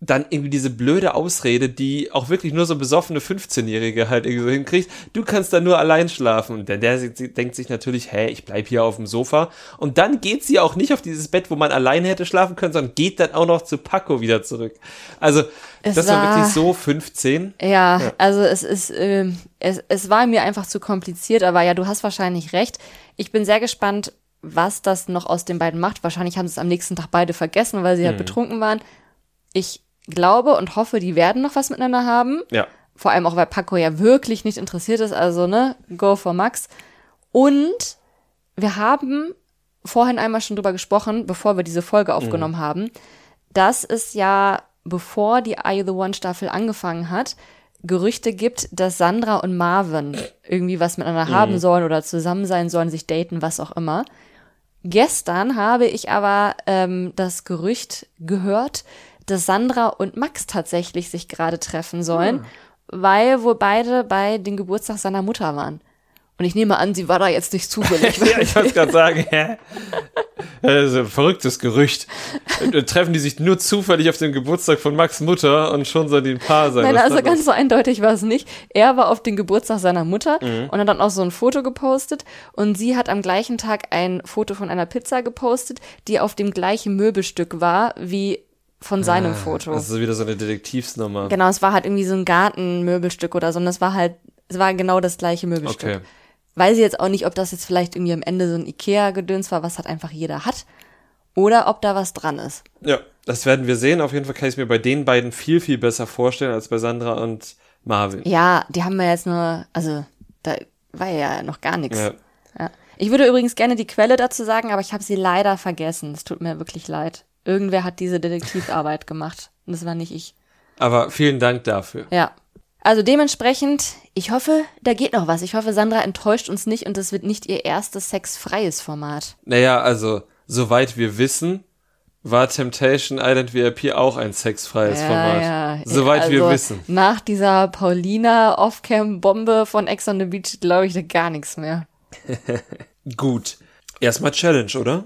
dann irgendwie diese blöde Ausrede, die auch wirklich nur so besoffene 15-Jährige halt irgendwie so hinkriegt, du kannst da nur allein schlafen. Und der, denkt sich natürlich, hä, ich bleib hier auf dem Sofa. Und dann geht sie auch nicht auf dieses Bett, wo man alleine hätte schlafen können, sondern geht dann auch noch zu Paco wieder zurück. Also, Es das war, war- wirklich so 15. Ja, Ja. also es ist, ähm, es, es war mir einfach zu kompliziert, aber ja, du hast wahrscheinlich recht. Ich bin sehr gespannt, was das noch aus den beiden macht. Wahrscheinlich haben sie es am nächsten Tag beide vergessen, weil sie Mhm. halt betrunken waren. Ich glaube und hoffe, die werden noch was miteinander haben. Ja. Vor allem auch, weil Paco ja wirklich nicht interessiert ist, also ne, go for Max. Und wir haben vorhin einmal schon drüber gesprochen, bevor wir diese Folge aufgenommen haben, dass es ja, bevor die Are You the One Staffel angefangen hat, Gerüchte gibt, dass Sandra und Marvin irgendwie was miteinander haben sollen oder zusammen sein sollen, sich daten, was auch immer. Gestern habe ich aber ähm, das Gerücht gehört, dass Sandra und Max tatsächlich sich gerade treffen sollen, weil wohl beide bei dem Geburtstag seiner Mutter waren. Und ich nehme an, sie war da jetzt nicht zufällig. (laughs) Ja, ich wollte gerade sagen, hä? Ein verrücktes Gerücht. Dann treffen die sich nur zufällig auf dem Geburtstag von Max Mutter und schon soll die ein Paar sein. Nein, also ganz so eindeutig war es nicht. Er war auf den Geburtstag seiner Mutter Mhm. und hat dann auch so ein Foto gepostet. Und sie hat am gleichen Tag ein Foto von einer Pizza gepostet, die auf dem gleichen Möbelstück war wie von seinem Foto. Also wieder so eine Detektivsnummer. Genau, es war halt irgendwie so ein Gartenmöbelstück oder so. Und es war halt, es war genau das gleiche Möbelstück. Okay. Weiß ich jetzt auch nicht, ob das jetzt vielleicht irgendwie am Ende so ein Ikea-Gedöns war, was halt einfach jeder hat. Oder ob da was dran ist. Ja, das werden wir sehen. Auf jeden Fall kann ich es mir bei den beiden viel, viel besser vorstellen als bei Sandra und Marvin. Ja, die haben wir jetzt nur, also da war ja noch gar nichts. Ja. Ja. Ich würde übrigens gerne die Quelle dazu sagen, aber ich habe sie leider vergessen. Es tut mir wirklich leid. Irgendwer hat diese Detektivarbeit gemacht. Und das war nicht ich. Aber vielen Dank dafür. Ja. Also dementsprechend, ich hoffe, da geht noch was. Ich hoffe, Sandra enttäuscht uns nicht und es wird nicht ihr erstes sexfreies Format. Naja, also, soweit wir wissen, war Temptation Island VIP auch ein sexfreies Format. Soweit wir Also, wissen. Nach dieser Paulina Off-Cam-Bombe von Ex on the Beach glaube ich da gar nichts mehr. (laughs) Gut. Erstmal Challenge, oder?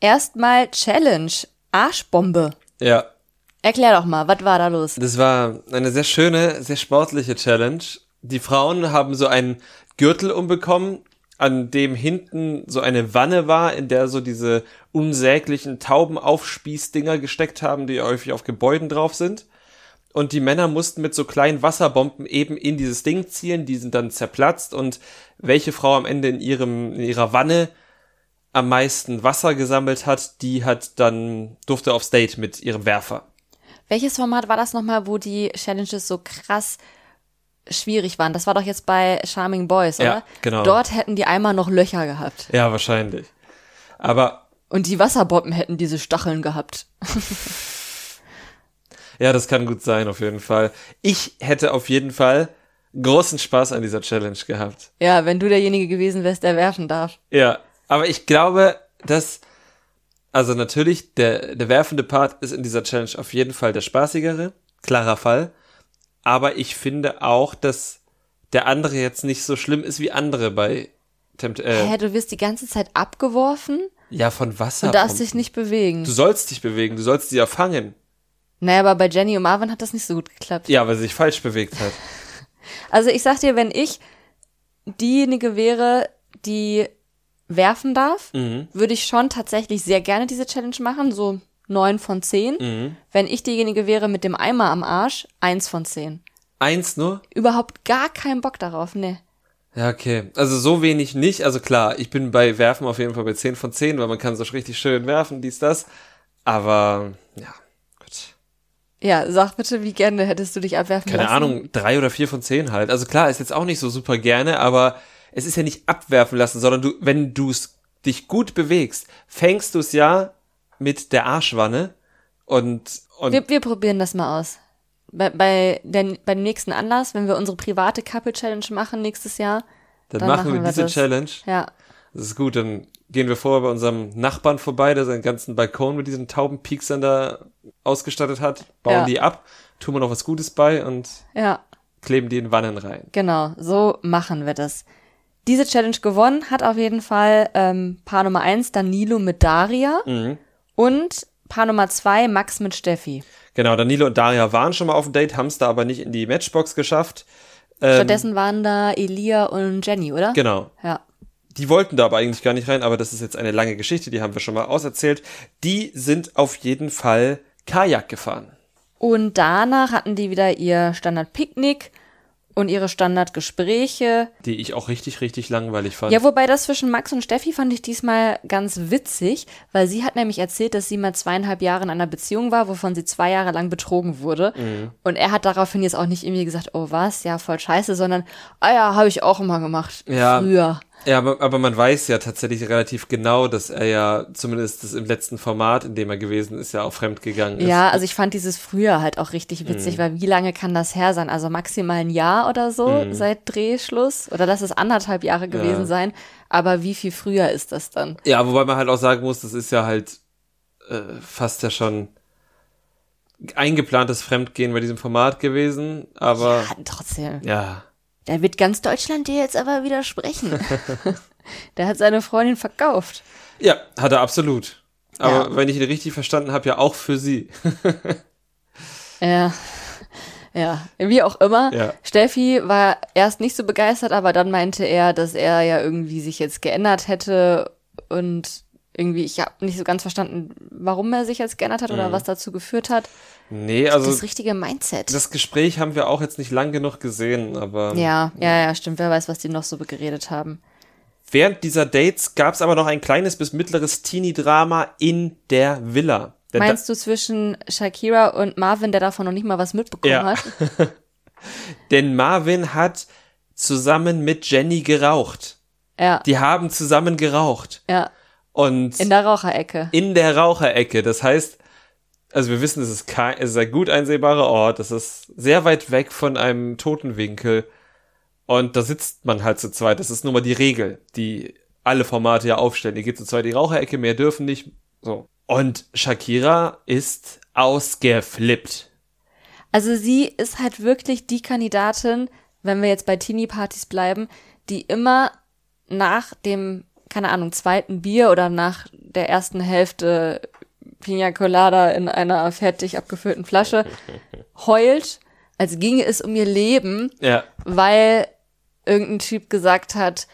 Erstmal Challenge. Arschbombe. Ja. Erklär doch mal, was war da los? Das war eine sehr schöne, sehr sportliche Challenge. Die Frauen haben so einen Gürtel umbekommen, an dem hinten so eine Wanne war, in der so diese unsäglichen Taubenaufspießdinger gesteckt haben, die häufig auf Gebäuden drauf sind. Und die Männer mussten mit so kleinen Wasserbomben eben in dieses Ding zielen, die sind dann zerplatzt und welche Frau am Ende in ihrem, in ihrer Wanne am meisten Wasser gesammelt hat, die hat dann, durfte aufs Date mit ihrem Werfer. Welches Format war das nochmal, wo die Challenges so krass schwierig waren? Das war doch jetzt bei Charming Boys, oder? Ja, genau. Dort hätten die einmal noch Löcher gehabt. Ja, wahrscheinlich. Aber Und die Wasserbomben hätten diese Stacheln gehabt. ja, das kann gut sein, auf jeden Fall. Ich hätte auf jeden Fall großen Spaß an dieser Challenge gehabt. Ja, wenn du derjenige gewesen wärst, der werfen darf. Ja, aber ich glaube, dass, also natürlich, der, der werfende Part ist in dieser Challenge auf jeden Fall der spaßigere, klarer Fall. Aber ich finde auch, dass der andere jetzt nicht so schlimm ist wie andere bei Tempt äh, Hä, du wirst die ganze Zeit abgeworfen ja, von Wasser. und darfst dich nicht bewegen. du sollst dich bewegen, du sollst sie ja fangen. Naja, aber bei Jenny und Marvin hat das nicht so gut geklappt. Ja, weil sie sich falsch bewegt hat. (laughs) Also ich sag dir, wenn ich diejenige wäre, die werfen darf, Mhm. würde ich schon tatsächlich sehr gerne diese Challenge machen, so neun von zehn. Mhm. Wenn ich diejenige wäre mit dem Eimer am Arsch, eins von zehn. Eins nur? Überhaupt gar keinen Bock darauf, ne. Ja, okay. Also so wenig nicht. Also klar, ich bin bei Werfen auf jeden Fall bei 10 von 10, weil man kann so richtig schön werfen, dies, das. Aber, ja, gut. Ja, sag bitte, wie gerne hättest du dich abwerfen Keine lassen? Ahnung, drei oder vier von 10 halt. Also klar, ist jetzt auch nicht so super gerne, aber es ist ja nicht abwerfen lassen, sondern du, wenn du dich gut bewegst, fängst du es ja mit der Arschwanne und, und Wir, wir probieren das mal aus. Bei, bei, der, bei dem nächsten Anlass, wenn wir unsere private Couple Challenge machen nächstes Jahr. dann, dann machen wir machen wir diese das. Challenge. Ja. Das ist gut, dann gehen wir vorher bei unserem Nachbarn vorbei, der seinen ganzen Balkon mit diesen Taubenpieksern da ausgestattet hat, bauen Ja. die ab, tun wir noch was Gutes bei und Ja. kleben die in Wannen rein. Genau, so machen wir das. Diese Challenge gewonnen hat auf jeden Fall ähm, Paar Nummer eins Danilo mit Daria Mhm. und Paar Nummer zwei, Max mit Steffi. Genau, Danilo und Daria waren schon mal auf dem Date, haben es da aber nicht in die Matchbox geschafft. Ähm, Stattdessen waren da Elia und Jenny, oder? Genau. Ja. Die wollten da aber eigentlich gar nicht rein, aber das ist jetzt eine lange Geschichte, die haben wir schon mal auserzählt. Die sind auf jeden Fall Kajak gefahren. Und danach hatten die wieder ihr Standard-Picknick und ihre Standardgespräche. Die ich auch richtig, richtig langweilig fand. Ja, wobei das zwischen Max und Steffi fand ich diesmal ganz witzig, weil sie hat nämlich erzählt, dass sie mal zweieinhalb Jahre in einer Beziehung war, wovon sie zwei Jahre lang betrogen wurde. Mhm. Und er hat daraufhin jetzt auch nicht irgendwie gesagt, oh was, ja, voll scheiße, sondern, ah ja, habe ich auch immer gemacht. Ja. Früher. Ja, aber, aber man weiß ja tatsächlich relativ genau, dass er ja zumindest das im letzten Format, in dem er gewesen ist, ja auch fremdgegangen ist. Ja, also ich fand dieses früher halt auch richtig witzig, weil wie lange kann das her sein? Also maximal ein Jahr oder so Mhm. seit Drehschluss? Oder lass es anderthalb Jahre gewesen sein. Aber wie viel früher ist das dann? Ja, wobei man halt auch sagen muss, das ist ja halt äh, fast ja schon eingeplantes Fremdgehen bei diesem Format gewesen, aber Ja, trotzdem. ja. Da wird ganz Deutschland dir jetzt aber widersprechen. (laughs) Der hat seine Freundin verkauft. Ja, hat er absolut. Aber Ja. wenn ich ihn richtig verstanden habe, ja auch für sie. (laughs) Ja. Ja, wie auch immer. Ja. Steffi war erst nicht so begeistert, aber dann meinte er, dass er ja irgendwie sich jetzt geändert hätte und irgendwie, ich habe nicht so ganz verstanden, warum er sich jetzt geändert hat Mhm. oder was dazu geführt hat. Nee, also das richtige Mindset. das Gespräch haben wir auch jetzt nicht lang genug gesehen, aber ja, ja, ja, stimmt. Wer weiß, was die noch so geredet haben. während dieser Dates gab es aber noch ein kleines bis mittleres Teenie-Drama in der Villa. Da- Meinst du zwischen Shakira und Marvin, der davon noch nicht mal was mitbekommen Ja. hat? (laughs) Denn Marvin hat zusammen mit Jenny geraucht. Ja, Die haben zusammen geraucht. ja. Und In der Raucherecke. in der Raucherecke. Das heißt, also wir wissen, es ist, kein, es ist ein gut einsehbarer Ort. Es ist sehr weit weg von einem Totenwinkel. Und da sitzt man halt zu zweit. Das ist nun mal die Regel, die alle Formate ja aufstellen. Ihr geht zu zweit in die Raucherecke, mehr dürfen nicht. So. Und Shakira ist ausgeflippt. Also sie ist halt wirklich die Kandidatin, wenn wir jetzt bei Teenie-Partys bleiben, die immer nach dem, keine Ahnung, zweiten Bier oder nach der ersten Hälfte Pina Colada in einer fertig abgefüllten Flasche (laughs) heult, als ginge es um ihr Leben, Ja. weil irgendein Typ gesagt hat,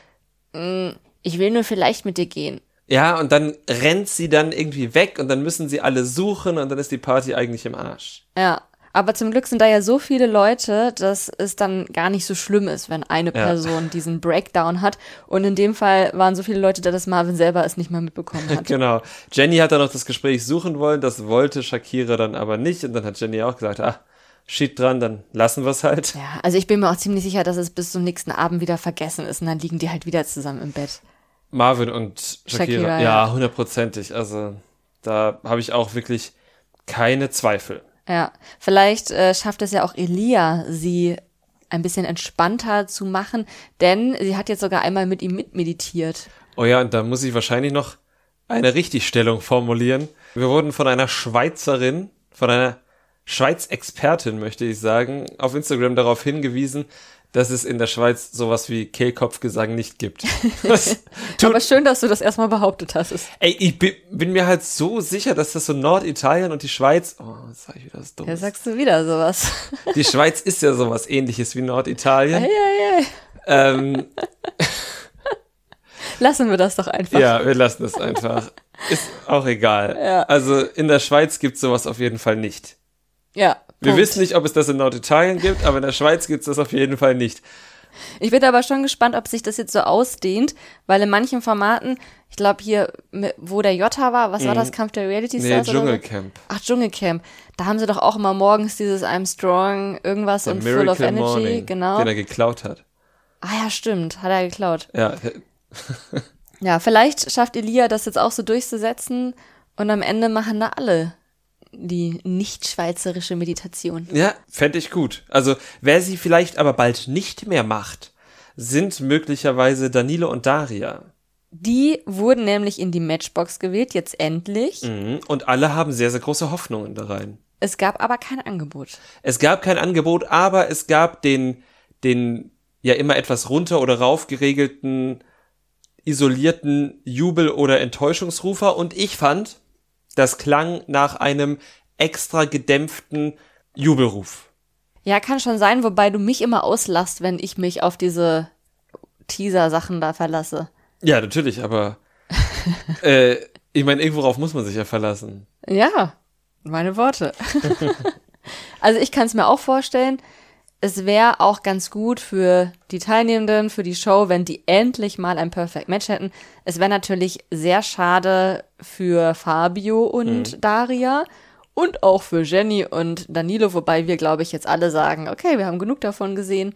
"Mm, ich will nur vielleicht mit dir gehen. Ja, und dann rennt sie dann irgendwie weg und dann müssen sie alle suchen und dann ist die Party eigentlich im Arsch. Ja. Aber zum Glück sind da ja so viele Leute, dass es dann gar nicht so schlimm ist, wenn eine Ja. Person diesen Breakdown hat. Und in dem Fall waren so viele Leute da, dass Marvin selber es nicht mal mitbekommen (laughs) hat. Genau. Jenny hat dann noch das Gespräch suchen wollen, das wollte Shakira dann aber nicht und dann hat Jenny auch gesagt, ah, shit dran, dann lassen wir es halt. Ja, also ich bin mir auch ziemlich sicher, dass es bis zum nächsten Abend wieder vergessen ist und dann liegen die halt wieder zusammen im Bett. Marvin und Shakira, Shakira, ja. hundertprozentig. Also da habe ich auch wirklich keine Zweifel. Ja, vielleicht äh, schafft es ja auch Elia, sie ein bisschen entspannter zu machen, denn sie hat jetzt sogar einmal mit ihm mitmeditiert. Oh ja, und da muss ich wahrscheinlich noch eine Richtigstellung formulieren. Wir wurden von einer Schweizerin, von einer Schweiz-Expertin, möchte ich sagen, auf Instagram darauf hingewiesen, dass es in der Schweiz sowas wie Kehlkopfgesang nicht gibt. (laughs) Das (laughs) Aber schön, dass du das erstmal behauptet hast. ey, ich bin, bin mir halt so sicher, dass das so Norditalien und die Schweiz, oh, jetzt sag ich wieder das Ja, Dummes. sagst du wieder sowas. (laughs) Die Schweiz ist ja sowas ähnliches wie Norditalien. Ei, ei, ei. Ähm, Lassen wir das doch einfach. Ja, wir lassen es einfach. Ist auch egal. Ja. Also in der Schweiz gibt's sowas auf jeden Fall nicht. Ja, Wir Punkt. wissen nicht, ob es das in Norditalien gibt, aber in der Schweiz gibt's das auf jeden Fall nicht. Ich bin aber schon gespannt, ob sich das jetzt so ausdehnt, weil in manchen Formaten, ich glaube hier, wo der Jota war, was war das, Kampf der Reality Mhm. Nee, Stars? oder so? Dschungelcamp. Ach, Dschungelcamp. Da haben sie doch auch immer morgens dieses I'm strong, irgendwas Der und full of Miracle energy, Morning, genau. den er geklaut hat. Ah ja, stimmt, hat er geklaut. Ja, (laughs) Ja, vielleicht schafft Elia das jetzt auch so durchzusetzen und am Ende machen da alle die nicht-schweizerische Meditation. ja, fände ich gut. Also, wer sie vielleicht aber bald nicht mehr macht, sind möglicherweise Danilo und Daria. Die wurden nämlich in die Matchbox gewählt, jetzt endlich. Mhm. Und alle haben sehr, sehr große Hoffnungen da rein. Es gab aber kein Angebot. Es gab kein Angebot, aber es gab den, den ja immer etwas runter oder rauf geregelten, isolierten Jubel- oder Enttäuschungsrufer und ich fand, Das klang nach einem extra gedämpften Jubelruf. Ja, kann schon sein, wobei du mich immer auslachst, wenn ich mich auf diese Teaser-Sachen da verlasse. Ja, natürlich, aber (laughs) äh, ich meine, irgendworauf muss man sich ja verlassen. Ja, meine Worte. (laughs) also ich kann es mir auch vorstellen. Es wäre auch ganz gut für die Teilnehmenden, für die Show, wenn die endlich mal ein Perfect Match hätten. Es wäre natürlich sehr schade für Fabio und mhm. Daria und auch für Jenny und Danilo, wobei wir, glaube ich, jetzt alle sagen, okay, wir haben genug davon gesehen.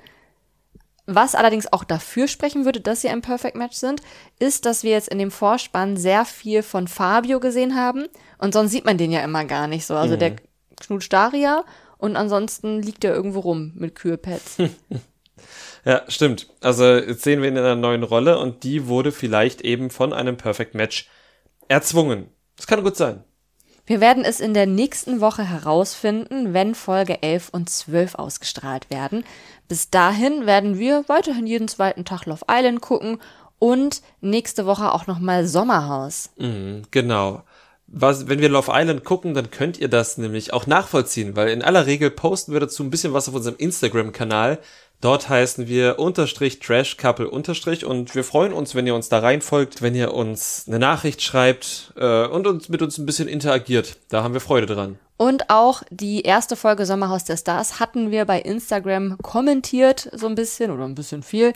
Was allerdings auch dafür sprechen würde, dass sie ein Perfect Match sind, ist, dass wir jetzt in dem Vorspann sehr viel von Fabio gesehen haben. Und sonst sieht man den ja immer gar nicht so. Also mhm. der Knut Daria und ansonsten liegt er irgendwo rum mit Kühlpads. (laughs) ja, stimmt. Also jetzt sehen wir ihn in einer neuen Rolle und die wurde vielleicht eben von einem Perfect Match erzwungen. Das kann gut sein. Wir werden es in der nächsten Woche herausfinden, wenn Folge 11 und 12 ausgestrahlt werden. Bis dahin werden wir weiterhin jeden zweiten Tag Love Island gucken und nächste Woche auch nochmal Sommerhaus. Mhm, genau. Was, wenn wir Love Island gucken, dann könnt ihr das nämlich auch nachvollziehen, weil in aller Regel posten wir dazu ein bisschen was auf unserem Instagram-Kanal. Dort heißen wir unterstrich Trash Couple unterstrich und wir freuen uns, wenn ihr uns da reinfolgt, wenn ihr uns eine Nachricht schreibt äh, und uns mit uns ein bisschen interagiert. Da haben wir Freude dran. Und auch die erste Folge Sommerhaus der Stars hatten wir bei Instagram kommentiert, so ein bisschen oder ein bisschen viel.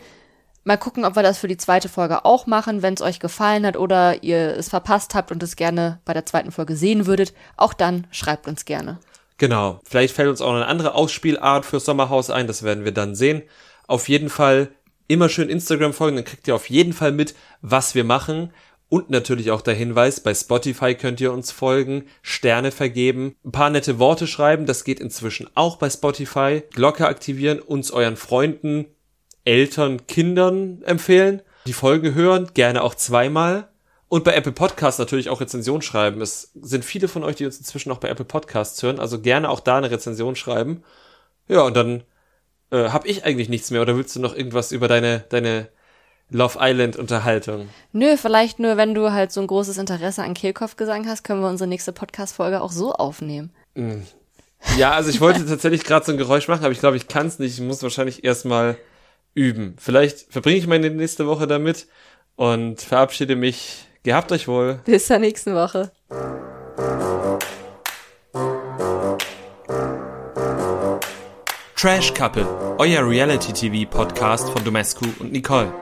Mal gucken, ob wir das für die zweite Folge auch machen, wenn es euch gefallen hat oder ihr es verpasst habt und es gerne bei der zweiten Folge sehen würdet. Auch dann schreibt uns gerne. Genau. Vielleicht fällt uns auch eine andere Ausspielart für Sommerhaus ein. Das werden wir dann sehen. Auf jeden Fall immer schön Instagram folgen. Dann kriegt ihr auf jeden Fall mit, was wir machen. Und natürlich auch der Hinweis, bei Spotify könnt ihr uns folgen, Sterne vergeben, ein paar nette Worte schreiben, das geht inzwischen auch bei Spotify, Glocke aktivieren, uns euren Freunden, Eltern, Kindern empfehlen, die Folge hören, gerne auch zweimal. Und bei Apple Podcasts natürlich auch Rezension schreiben. Es sind viele von euch, die uns inzwischen auch bei Apple Podcasts hören. Also gerne auch da eine Rezension schreiben. Ja, und dann äh, habe ich eigentlich nichts mehr. Oder willst du noch irgendwas über deine, deine Love Island Unterhaltung? Nö, vielleicht nur, wenn du halt so ein großes Interesse an Kehlkopfgesang hast, können wir unsere nächste Podcast-Folge auch so aufnehmen. Mm. Ja, also ich wollte (laughs) tatsächlich gerade so ein Geräusch machen, aber ich glaube, ich kann es nicht. Ich muss wahrscheinlich erstmal üben. Vielleicht verbringe ich meine nächste Woche damit und verabschiede mich Gehabt euch wohl. Bis zur nächsten Woche. Trash Couple, euer Reality TV Podcast von Domescu und Nicole.